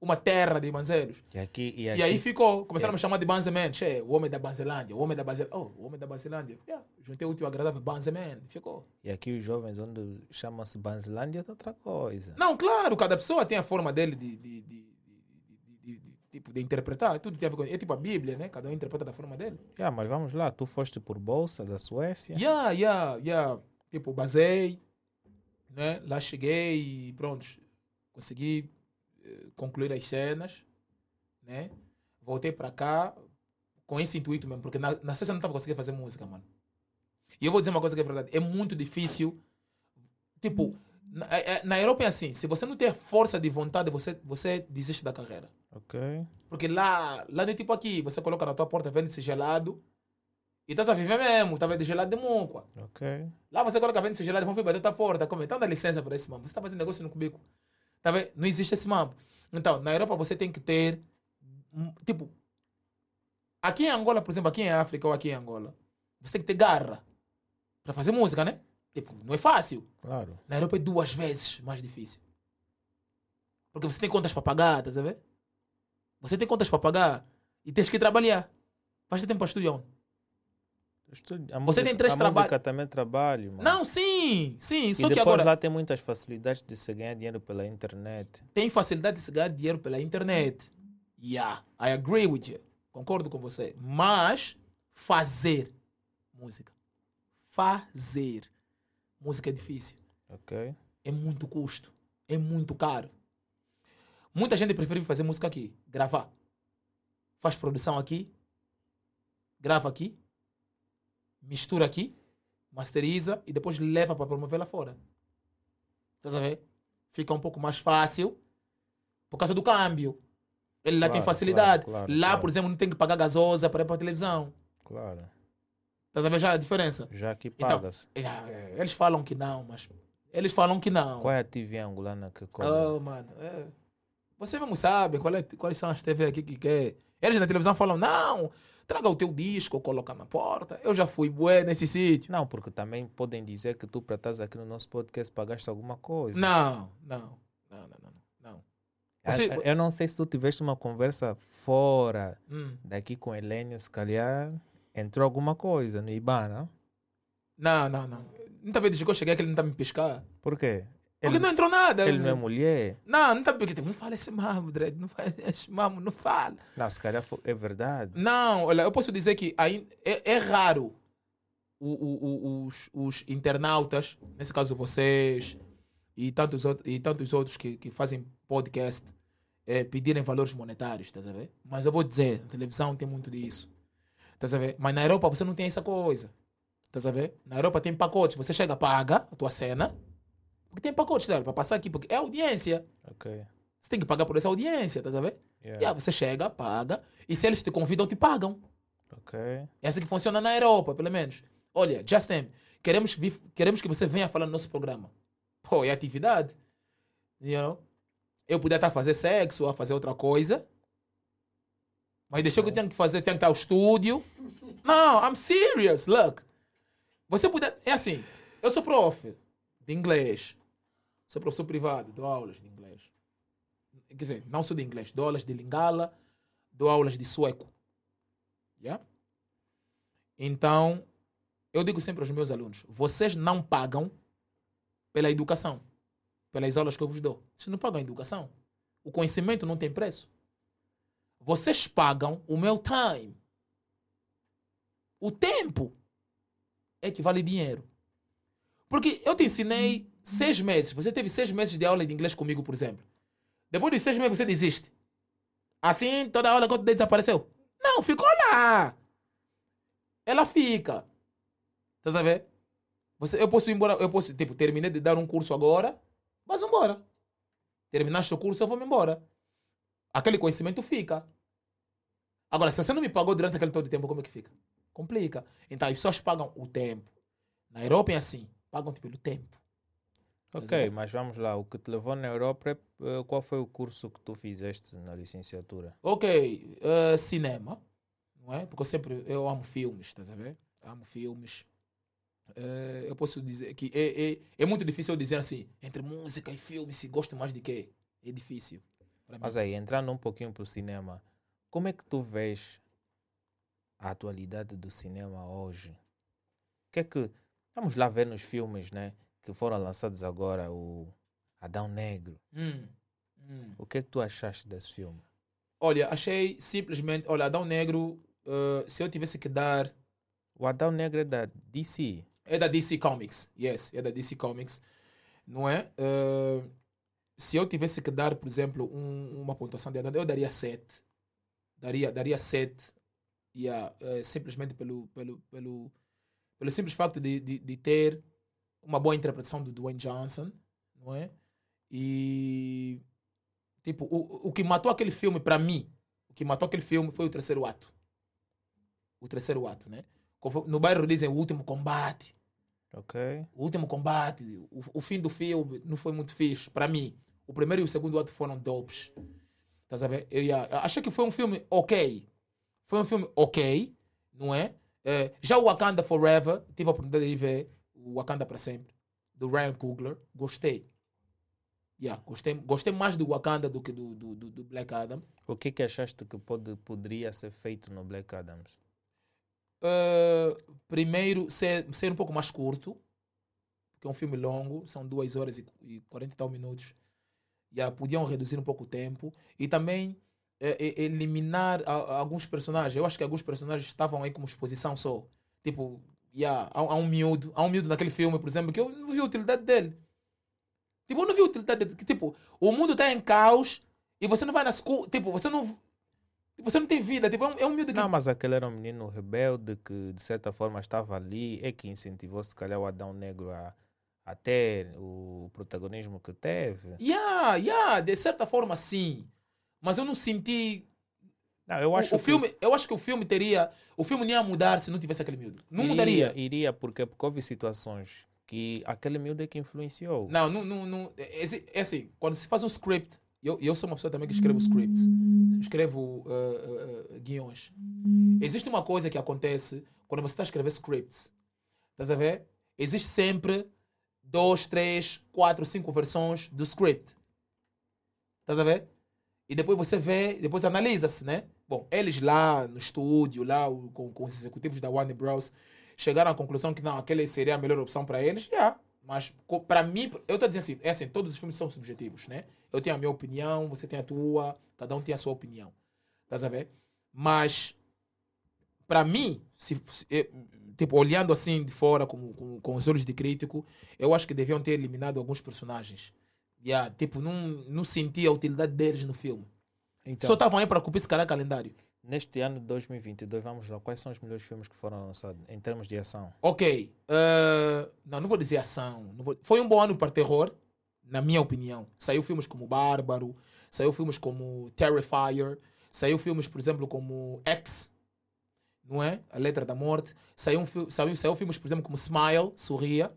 Uma terra de banzelos. E aqui. E, E aqui aí ficou, começaram a me chamar de Banzeman. Che, o homem da Banzelândia, o homem da Banzelândia. Oh, o homem da Banzelândia. Yeah, juntei o útil ao agradável, Banzeman. Ficou. e aqui os jovens, onde chamam-se Banzelândia, é outra coisa. Não, claro, cada pessoa tem a forma dele de, de, de, de- de- tipo, de interpretar. Tudo tem a ver com... É tipo a Bíblia, né? Cada um interpreta da forma dele. Yeah, mas vamos lá, tu foste por bolsa da Suécia. Yeah, yeah, yeah. Tipo, basei, né? Lá cheguei e pronto, consegui concluir as cenas, né? Voltei para cá com esse intuito mesmo, porque na, na sexta eu não estava conseguindo fazer música, mano. E eu vou dizer uma coisa que é verdade, é muito difícil. Tipo, na, é- é- na Europa é assim, se você não tem força de vontade, você, você desiste da carreira. Ok. Porque lá, lá não é tipo aqui, você coloca na tua porta, vende-se gelado, e estás a viver mesmo, tá vendo gelado de muco. Ok. Lá você coloca vende gelado, vão vir bater tua porta, como então dá licença para esse mambo. Você está fazendo negócio no cubico. Tá vendo? Não existe esse mambo. Então, na Europa você tem que ter, hum, tipo, aqui em Angola, por exemplo, aqui em África ou aqui em Angola, você tem que ter garra para fazer música, né? Tipo, não é fácil. Claro. Na Europa é duas vezes mais difícil. Porque você tem contas para pagar, tá ver? Você tem contas para pagar e tens que trabalhar. Faz tempo para estudar. onde? A Você música, tem três a traba- música também é trabalho, mano. Não, sim, sim. E Só que depois agora lá tem muitas facilidades de se ganhar dinheiro pela internet. tem facilidade de se ganhar dinheiro pela internet. Yeah, I agree with you. Concordo com você. Mas fazer música. Fazer música é difícil. Ok? é muito custo, é muito caro. Muita gente prefere fazer música aqui, gravar. Faz produção aqui, grava aqui, mistura aqui, masteriza e depois leva para promover lá fora. Estás a ver? Fica um pouco mais fácil por causa do câmbio. Ele lá tem Claro, facilidade. claro, claro, lá, por exemplo, não tem que pagar gasosa para ir para a televisão. Claro. Estás a ver já a diferença? Já aqui Então, pagas. é, eles falam que não, mas eles falam que não. Qual é a TV angolana que cobra? Oh, mano. é. Você mesmo sabe qual é- quais são as TV aqui que quer. Eles na televisão falam, não, traga o teu disco, coloca na porta. Eu já fui bué nesse sítio. Não, porque também podem dizer que tu, para estás aqui no nosso podcast, pagaste alguma coisa. Não, não, não, não, não. não. Ah, Você- Eu não sei se tu tiveste uma conversa fora Hum. daqui com o Helênio, se calhar entrou alguma coisa no IBAN, não? Não, não, não. Muita vez que eu cheguei que ele não está me piscar. Por quê? Porque Ele, não entrou nada. ele não é mulher? Não, não está porque Não fala esse mamo, Dredd. Não fala esse mamo, não fala. Não, se calhar é verdade. Não, olha, eu posso dizer que aí é, é raro o- o- o- os, os internautas, nesse caso vocês e tantos, outros- e tantos outros que, que fazem podcast, eh, pedirem valores monetários, estás a ver? Mas eu vou dizer, a televisão tem muito disso. Estás a ver? Mas na Europa você não tem essa coisa. Estás a ver? Na Europa tem pacotes. Você chega, paga a tua cena. Porque tem pacotes, para passar aqui, porque é audiência. Ok. Você tem que pagar por essa audiência, a ver? Yeah. E aí você chega, paga, e se eles te convidam, te pagam. Ok. É assim que funciona na Europa, pelo menos. Olha, Justin, queremos, vi- queremos que você venha falar no nosso programa. Pô, é atividade. You know? Eu podia estar a fazer sexo ou a fazer outra coisa. Mas deixou que eu tenho que fazer, tenho que estar ao estúdio. Não, I'm serious, look. Você puder. É assim, eu sou prof de inglês. Sou professor privado, dou aulas de inglês. Quer dizer, não sou de inglês, dou aulas de lingala, dou aulas de sueco. Yeah? Então, eu digo sempre aos meus alunos: vocês não pagam pela educação, pelas aulas que eu vos dou. Vocês não pagam a educação. O conhecimento não tem preço. Vocês pagam o meu time. O tempo é que vale dinheiro. Porque eu te ensinei seis meses. Você teve seis meses de aula de inglês comigo, por exemplo. Depois de seis meses você desiste. Assim, toda aula que desapareceu. Não, ficou lá. Ela fica. A ver? Você, eu posso ir embora, eu posso, tipo, terminei de dar um curso agora, mas embora. Terminaste o curso, eu vou embora. Aquele conhecimento fica. Agora, se você não me pagou durante aquele todo tempo, como é que fica? Complica. Então, as pessoas pagam o tempo. Na Europa é assim, pagam-te pelo tempo. Ok, mas vamos lá. O que te levou na Europa, é, eh, qual foi o curso que tu fizeste na licenciatura? Ok, eh, cinema, não é? Porque eu sempre eu amo filmes, estás a ver? Amo filmes. Eh, eu posso dizer que é, é, é muito difícil dizer assim, entre música e filme, se gosto mais de quê? É difícil. Mas aí, entrando um pouquinho para o cinema, como é que tu vês a atualidade do cinema hoje? O que é que. Vamos lá ver nos filmes, né? Que foram lançados agora, o Adão Negro. Hum, hum. O que é que tu achaste desse filme? Olha, achei simplesmente, olha, Adão Negro, eh, se eu tivesse que dar O Adão Negro é da DC. É da DC Comics, yes, é da DC Comics, não é? Eh, se eu tivesse que dar, por exemplo, um- uma pontuação de Adão, eu daria 7. Daria, daria 7, yeah, eh, simplesmente pelo, pelo, pelo, pelo simples facto de, de, de ter uma boa interpretação do Dwayne Johnson, não é? E, tipo, o, o que matou aquele filme, para mim, o que matou aquele filme foi o terceiro ato. O terceiro ato, né? No bairro dizem o último combate Ok? o último combate, o, o fim do filme não foi muito fixe para mim. O primeiro e o segundo ato foram dopes. Estás a ver? Eu, ia- achei que foi um filme ok. Foi um filme ok, não é? Eh, já o Wakanda Forever, tive a oportunidade de ver o Wakanda para sempre, do Ryan Coogler. Gostei. Yeah, gostei, gostei mais do Wakanda do que do, do, do, do Black Adam. O que é que achaste que pode, poderia ser feito no Black Adams? Uh, primeiro, ser, ser um pouco mais curto, porque é um filme longo, são 2 horas e, e 40 e tal minutos. Já podiam reduzir um pouco o tempo. E também eh, eliminar a- a alguns personagens. Eu acho que alguns personagens estavam aí como exposição só. Tipo, yeah, há, há um miúdo, há um miúdo naquele filme, por exemplo, que eu não vi a utilidade dele. Tipo, eu não vi a utilidade dele. Tipo, o mundo está em caos e você não vai na escola. Tipo, você não. Você não tem vida. Tipo, é um, é um miúdo que Não, mas aquele era um menino rebelde que, de certa forma, estava ali. É que incentivou, se calhar, o Adão Negro a, a ter o protagonismo que teve. Yeah, yeah, de certa forma sim. Mas eu não senti. Não, eu o- acho o, que filme, eu acho que o filme teria. O filme não ia mudar se não tivesse aquele miúdo. Não iria, mudaria. Iria, porque, porque houve situações que aquele miúdo é que influenciou. Não, não, não, não. É, é assim- é assim, quando se faz um script eu, eu sou uma pessoa também que escrevo scripts, escrevo uh, uh, uh, guiões. Existe uma coisa que acontece quando você está a escrever scripts. Estás a ver? Existe sempre dois, três, quatro, cinco versões do script. Estás a ver? E depois você vê, depois analisa-se, né? Bom, eles lá no estúdio, lá com, com os executivos da Warner Bros. chegaram à conclusão que não, aquele seria a melhor opção para eles. Yeah. Mas para mim, eu estou dizendo assim, é assim, todos os filmes são subjetivos, né? Eu tenho a minha opinião, você tem a tua, cada um tem a sua opinião. Estás a ver? Mas para mim, se, se- eh, tipo, olhando assim de fora com, com, com os olhos de crítico, eu acho que deviam ter eliminado alguns personagens. Yeah, tipo, não, não senti a utilidade deles no filme. Então, Só estavam aí para cumprir esse cara calendário. neste ano de 2022, vamos lá, quais são os melhores filmes que foram lançados em termos de ação? Ok. eh, não, não vou dizer ação. não vou- Foi um bom ano para terror, na minha opinião. Saiu filmes como Bárbaro, saiu filmes como Terrifier, saiu filmes, por exemplo, como X, não é? A Letra da Morte. Saiu, um fi- saiu, saiu filmes, por exemplo, como Smile, Sorria,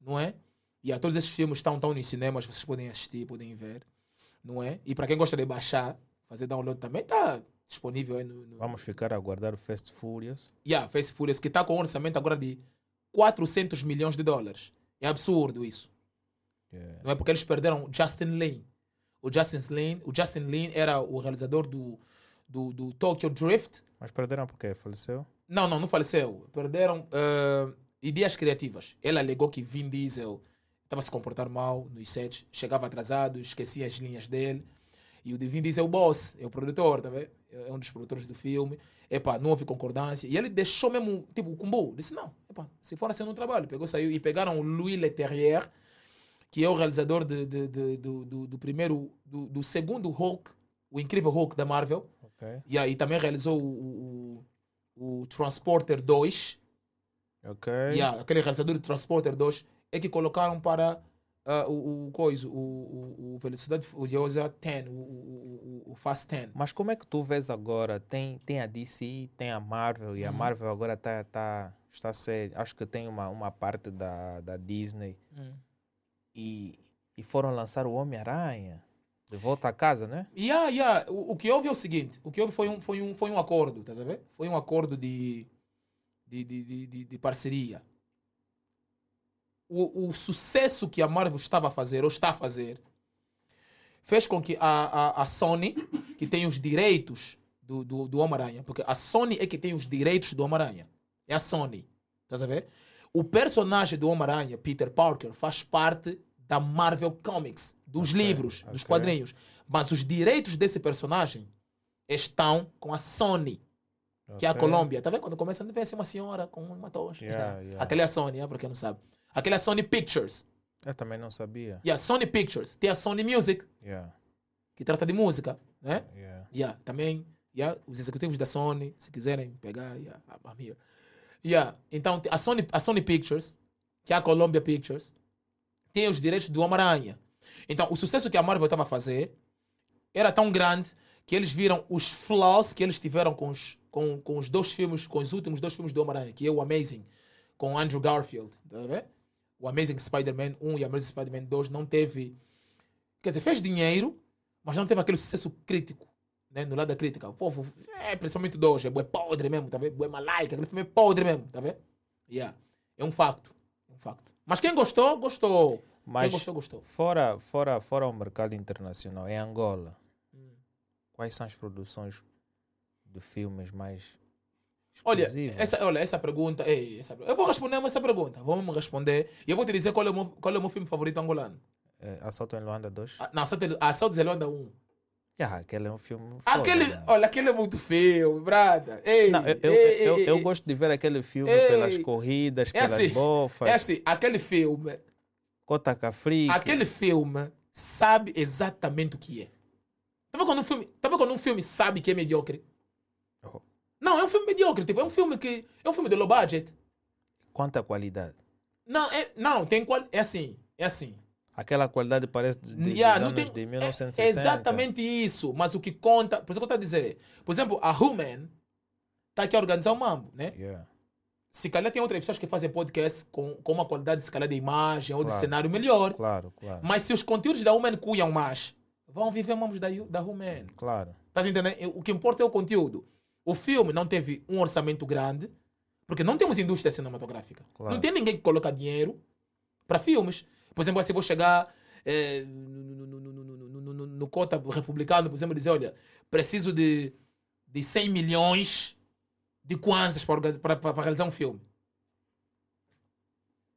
não é? E a todos esses filmes estão, estão nos cinemas, vocês podem assistir, podem ver, não é? E para quem gosta de baixar, fazer download também, está disponível aí no, no, Vamos ficar a aguardar o Fast Furious. Yeah, Face Furious, que está com um orçamento agora de 400 milhões de dólares. É absurdo isso. Yeah. Não é porque eles perderam Justin Lin. O Justin Lin, o Justin Lin era o realizador do, do, do Tokyo Drift. Mas perderam porque faleceu? Não, não, não faleceu. Perderam eh, ideias criativas. Ele alegou que Vin Diesel estava a se comportar mal nos sets, chegava atrasado, esquecia as linhas dele. E o de Vin Diesel é o boss, é o produtor, tá vendo? É um dos produtores do filme. Epá, não houve concordância. E ele deixou mesmo, tipo, o combo. Disse, não, epá, se for assim no trabalho. Pegou, saiu. E pegaram o Louis Leterrier, que é o realizador de, de- de- do, do, do primeiro, do, do segundo Hulk, o incrível Hulk da Marvel. Ok. E aí também realizou o, o, o Transporter 2. Ok. Yeah, aquele realizador do Transporter 2 é que colocaram para ah, o, o coisa, o, o, o Velocidade Furiosa 10, o, o, o, o Fast 10. Mas como é que tu vês agora? Tem, tem a DC, tem a Marvel, e a Uhum. Marvel agora tá, tá, está a ser. Acho que tem uma, uma parte da, da Disney. E, e foram lançar o Homem-Aranha. De volta a casa, né? Yeah, yeah. O, o que houve é o seguinte: o que houve foi um, foi um, foi um acordo, estás a ver? Foi um acordo de, de, de, de, de- de parceria. O, o sucesso que a Marvel estava a fazer, ou está a fazer, fez com que a, a, a Sony, que tem os direitos do, do, do Homem-Aranha, porque a Sony é que tem os direitos do Homem-Aranha. É a Sony. Estás a ver? O personagem do Homem-Aranha, Peter Parker, faz parte da Marvel Comics, dos Ok, livros, dos ok. quadrinhos. Mas os direitos desse personagem estão com a Sony, que é a. Colômbia. Tá vendo? Quando começa a ver assim uma senhora com uma tocha. Yeah, yeah. Aquela é a Sony, é, para quem não sabe. Aquela é Sony Pictures. Eu também não sabia. E a Sony Pictures. Tem a Sony Music, Yeah, que trata de música, né? yeah. Yeah, também, yeah, os executivos da Sony, se quiserem pegar, yeah, I'm here. Yeah, então a Sony, a Sony Pictures, que é a Columbia Pictures, tem os direitos do Homem-Aranha. Então, o sucesso que a Marvel estava a fazer era tão grande que eles viram os flaws que eles tiveram com os, com, com os dois filmes, com os últimos dois filmes do Homem-Aranha, que é o Amazing, com o Andrew Garfield, tá ver? O Amazing Spider-Man 1 e o Amazing Spider-Man 2 não teve... Quer dizer, fez dinheiro, mas não teve aquele sucesso crítico, né? No lado da crítica. O povo, é, principalmente dois, é bué podre mesmo, tá vendo? Bué malaica, aquele filme é podre mesmo, tá vendo? Yeah. É um facto, é um facto. Mas quem gostou, gostou. Mas Quem gostou, gostou. fora, fora, fora o mercado internacional, em Angola, Hum. quais são as produções de filmes mais Olha, essa, olha, essa pergunta, ei, essa, eu vou responder essa pergunta, vamos me responder. E eu vou te dizer qual é o meu, qual é o meu filme favorito angolano. É, Assalto em Luanda 2? Ah, Não, Assalto Assalto de Zelanda 1. Ah, aquele é um filme Aquele, olha, aquele é muito feio, brada. Ei, Não, eu, eu, ei, eu, ei, eu gosto de ver aquele filme pelas corridas, É pelas assim, bofas, É assim, aquele filme, Cota Cafrique. aquele filme sabe exatamente o que é. Tá vendo quando um filme, tá quando um filme sabe que é mediocre? Não, é um filme mediocre, tipo, é um filme que é um filme de low budget. Quanta qualidade. Não, é, não, tem qual, é assim, é assim. Aquela qualidade parece de, de, Yeah, anos tem- de é 1960. exatamente isso, mas o que conta, por isso que eu estou a dizer, por exemplo, a Human está aqui a organizar o mambo, né? Yeah. Se calhar tem outras pessoas que fazem podcast com, com uma qualidade, se calhar, de imagem ou de Claro. cenário melhor. Claro, claro. Mas se os conteúdos da Human cuiam mais, vão viver mamos da, da Rumen. Claro. Tá entendendo? O que importa é o conteúdo. O filme não teve um orçamento grande, porque não temos indústria cinematográfica. Claro. Não tem ninguém que coloca dinheiro para filmes. Por exemplo, se vou chegar eh, no, no, no, no, no, no, no cota republicano, por exemplo, dizer, olha, preciso de, de 100 milhões de kwanzas para, para, para, realizar um filme.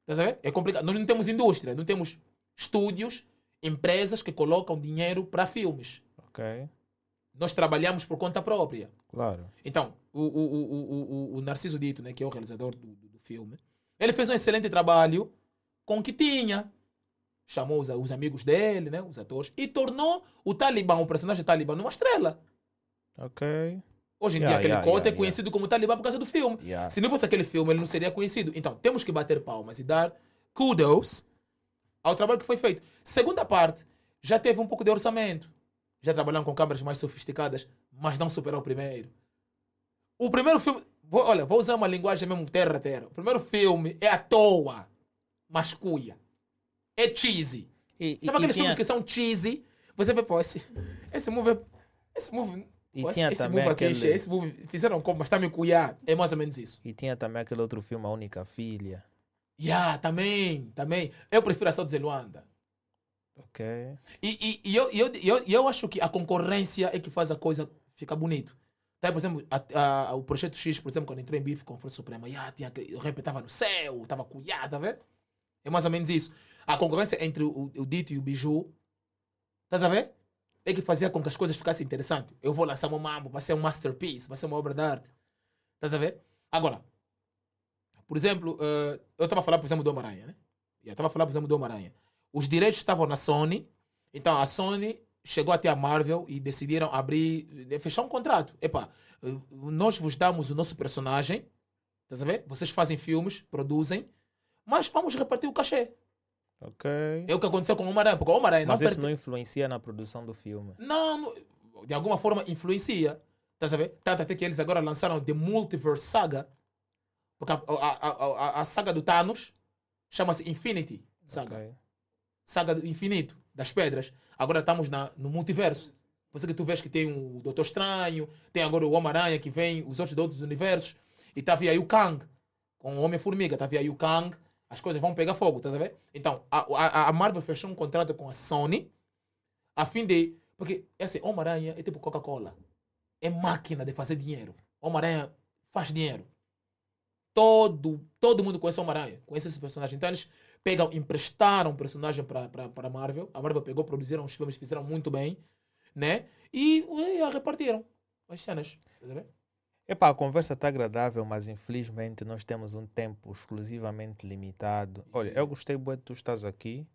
Tá a ver? É complicado. Nós não temos indústria, não temos estúdios, empresas que colocam dinheiro para filmes. Ok. Nós trabalhamos por conta própria. Claro. Então, o, o, o, o, Narciso Dito, né, que é o realizador do, do, filme, ele fez um excelente trabalho com o que tinha. Chamou os, os amigos dele, né, os atores, e tornou o Talibã, o personagem Talibã, numa estrela. Ok. Hoje em Yeah, dia, aquele yeah, cota yeah, é conhecido como Talibã por causa do filme. Se não fosse aquele filme, ele não seria conhecido. Então, temos que bater palmas e dar kudos ao trabalho que foi feito. Segunda parte, já teve um pouco de orçamento. Já trabalharam com câmeras mais sofisticadas, mas não superou o primeiro. O primeiro filme, vou- olha, vou usar uma linguagem mesmo terra terra. O primeiro filme é à toa, mas cuia. É cheesy. E, e, Sabe aqueles e tinha, filmes que são cheesy? Você vê, pô, esse, esse movie, é- esse movie, E pô, esse, tinha esse também movie aqui, aquele- esse movie, fizeram como, mas está me cuiar. É mais ou menos isso. e tinha também aquele outro filme, A Única Filha. Yeah, também, também. Eu prefiro a South de Luanda. Ok. E, e, e eu, eu, eu, eu acho que a concorrência é que faz a coisa ficar bonito. Tá, por exemplo, a- a- o Projeto X, por exemplo, quando entrou em bife com a Força Suprema, yeah, tinha, o rap estava no céu, estava cuiado, tá vendo? É mais ou menos isso. A concorrência entre o, o Dito e o Biju, estás a ver? É que fazia com que as coisas ficassem interessantes. Eu vou lançar um mambo, vai ser um masterpiece, vai ser uma obra de arte. Estás a ver? Agora, por exemplo, eh, eu estava a falar, por exemplo, do Homem-Aranha, né? Eu estava a falar, por exemplo, do Homem-Aranha. Os direitos estavam na Sony, então a Sony chegou até a Marvel e decidiram abrir, eh, fechar um contrato. Epá, eh, nós vos damos o nosso personagem, estás a ver? Vocês fazem filmes, produzem, mas vamos repartir o cachê. Ok. É o que aconteceu com o Homem-Aranha, porque o Homem-Aranha não Mas isso perde- não influencia na produção do filme. não, não- de alguma forma influencia. Estás a ver? Tanto até que eles agora lançaram The Multiverse Saga. Porque a, a, a, a, saga do Thanos chama-se Infinity Saga. Ok. Saga do infinito, das pedras. Agora estamos na, no multiverso. Por isso que tu vês que tem o Doutor Estranho, tem agora o Homem-Aranha que vem, os outros de outros universos. E tá aí o Kang, com o Homem-Formiga, tá aí o Kang. As coisas vão pegar fogo, tá a ver? Então, a, a, a Marvel fechou um contrato com a Sony a fim de. Porque esse Homem-Aranha é tipo Coca-Cola. É máquina de fazer dinheiro. Homem-Aranha faz dinheiro. Todo, todo mundo conhece Homem-Aranha, conhece esse personagem. Então eles pegam, emprestaram o personagem para a Marvel. A Marvel pegou, produziram os filmes, fizeram muito bem, né? E ué, repartiram as cenas. Tá? Epá, a conversa está agradável, mas infelizmente nós temos um tempo exclusivamente limitado. Olha, eu gostei muito de tu estás aqui.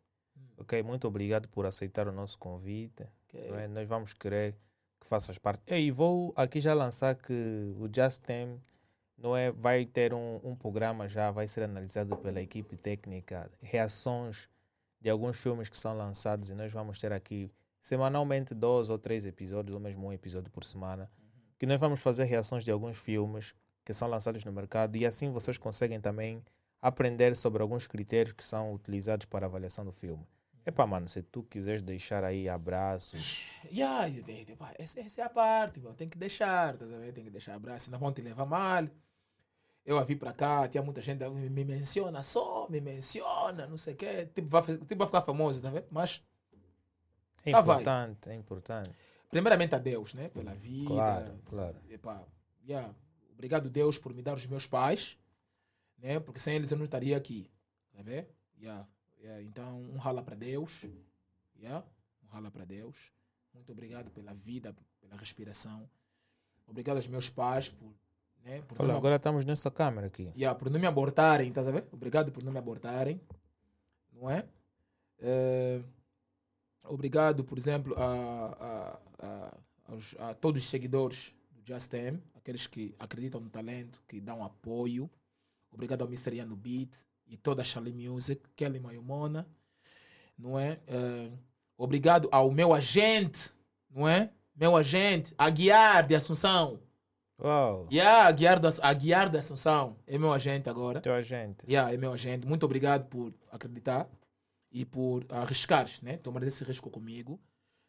Ok, muito obrigado por aceitar o nosso convite. Ok. não é? Nós vamos querer que faças parte. E vou aqui já lançar que o Just Tem não é, vai ter um, um programa já, vai ser analisado pela equipe técnica, reações de alguns filmes que são lançados e nós vamos ter aqui semanalmente dois ou três episódios, ou mesmo um episódio por semana, que nós vamos fazer reações de alguns filmes que são lançados no mercado e assim vocês conseguem também aprender sobre alguns critérios que são utilizados para avaliação do filme. Epá, mano, se tu quiseres deixar aí abraços, Yeah, e tipo, ah, essa, essa é a parte, meu. tem que deixar, tá sabendo? Tem que deixar abraço, senão vão te levar mal. Eu a vi pra cá, tinha muita gente, "Ah, me, me menciona só, me menciona, não sei o quê. Tipo, vai, tipo, vai ficar famoso, tá vendo? Mas, é vai. importante, é importante. primeiramente a Deus, né? Pela vida. Claro, claro. Epá, yeah, obrigado Deus por me dar os meus pais, né? Porque sem eles eu não estaria aqui, tá vendo? Yeah, yeah, então, um rala para Deus, yeah? um rala para Deus. Muito obrigado pela vida, pela respiração. Obrigado aos meus pais por, né? Por, Olha, agora estamos nessa câmera aqui. yeah, por não me abortarem, tá vendo? Obrigado por não me abortarem, não é? Eh, obrigado, por exemplo, a, a, a, aos- a todos os seguidores do Just M, aqueles que acreditam no talento, que dão apoio. Obrigado ao Mr. Ian no Beat e toda a Charlie Music, Kelly Mayumona, não é? Eh, obrigado ao meu agente, não é? Meu agente, Aguiar de Assunção. Uau, Yeah, Aguiar, da, Aguiar de Assunção é meu agente agora. teu agente. Yeah, é meu agente. Muito obrigado por acreditar e por arriscar, né? Tomar esse risco comigo.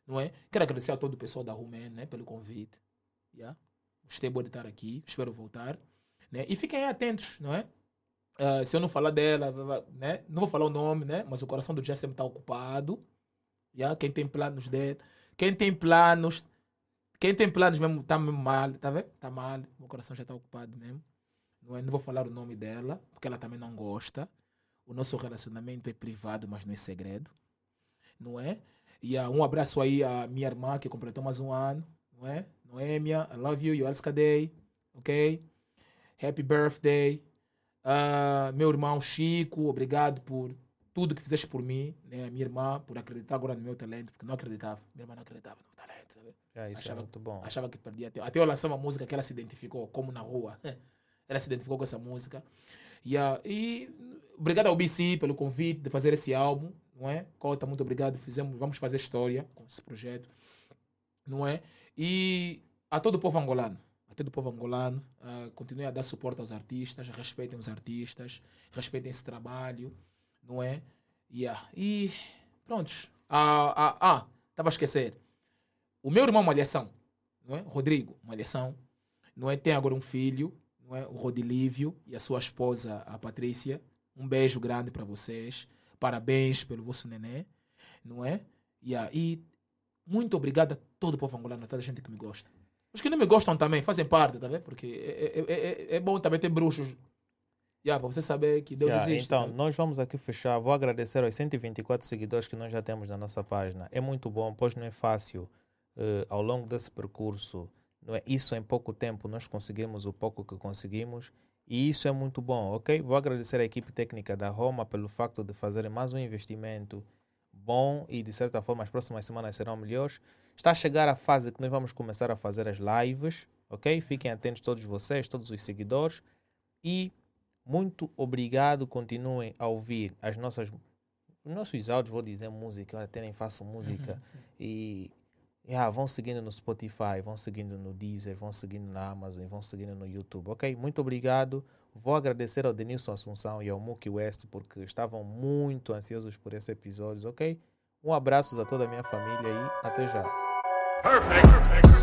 não é? Quero agradecer a todo o pessoal da Rumen, né, pelo convite. Yeah? Gostei de estar aqui, espero voltar. Né? E fiquem atentos, não é? Uh, se eu não falar dela, né? não vou falar o nome, né? mas o coração do Justin está ocupado. Yeah? Quem tem planos dele, quem tem planos, quem tem planos mesmo está mal, tá vendo? Está mal, o coração já está ocupado mesmo. Não, é? não vou falar o nome dela, porque ela também não gosta. O nosso relacionamento é privado, mas não é segredo. Não é? E uh, um abraço aí à minha irmã que completou mais um ano, não é? Noêmia, I love you, Yoelska Day, ok? Happy birthday. Uh, meu irmão Chico, obrigado por tudo que fizeste por mim, né? Minha irmã, por acreditar agora no meu talento, porque não acreditava. Minha irmã não acreditava meu talento, sabe? É, é achava, é muito bom. Achava que perdia. Até, até eu lançar uma música que ela se identificou, como na rua. ela se identificou com essa música. Yeah. E obrigado ao BC pelo convite de fazer esse álbum, não é? Cota, muito obrigado. Fizemos, vamos fazer história com esse projeto, não é? E a todo o povo angolano, a todo o povo angolano, uh, continue a dar suporte aos artistas, respeitem os artistas, respeitem esse trabalho, não é? Yeah. E prontos. Ah, ah, ah, estava a esquecer. O meu irmão Malhação, não é? Rodrigo Malhação, não é? Tem agora um filho, não é? O Rodilívio e a sua esposa, a Patrícia. Um beijo grande para vocês. Parabéns pelo vosso neném, não é? E muito obrigado a todo o povo angolano, a toda a gente que me gosta. Os que não me gostam também fazem parte, tá vendo? Porque é, é, é, é bom também ter bruxos. Yeah, para você saber que Deus yeah, existe. Então, tá? nós vamos aqui fechar. Vou agradecer aos 124 seguidores que nós já temos na nossa página. É muito bom, pois não é fácil uh, ao longo desse percurso. Não é isso em pouco tempo nós conseguimos o pouco que conseguimos e isso é muito bom, ok? Vou agradecer à equipe técnica da Roma pelo facto de fazerem mais um investimento bom e de certa forma as próximas semanas serão melhores. Está a chegar a fase que nós vamos começar a fazer as lives, ok? Fiquem atentos todos vocês, todos os seguidores. E muito obrigado, continuem a ouvir as nossas os nossos áudios, vou dizer música, eu até nem faço música. Uhum. E yeah, vão seguindo no Spotify, vão seguindo no Deezer, vão seguindo na Amazon, vão seguindo no YouTube, ok? Muito obrigado. Vou agradecer ao Denilson Assunção e ao Muki West porque estavam muito ansiosos por esse episódio, ok? Um abraço a toda a minha família e até já. Perfect. Perfect.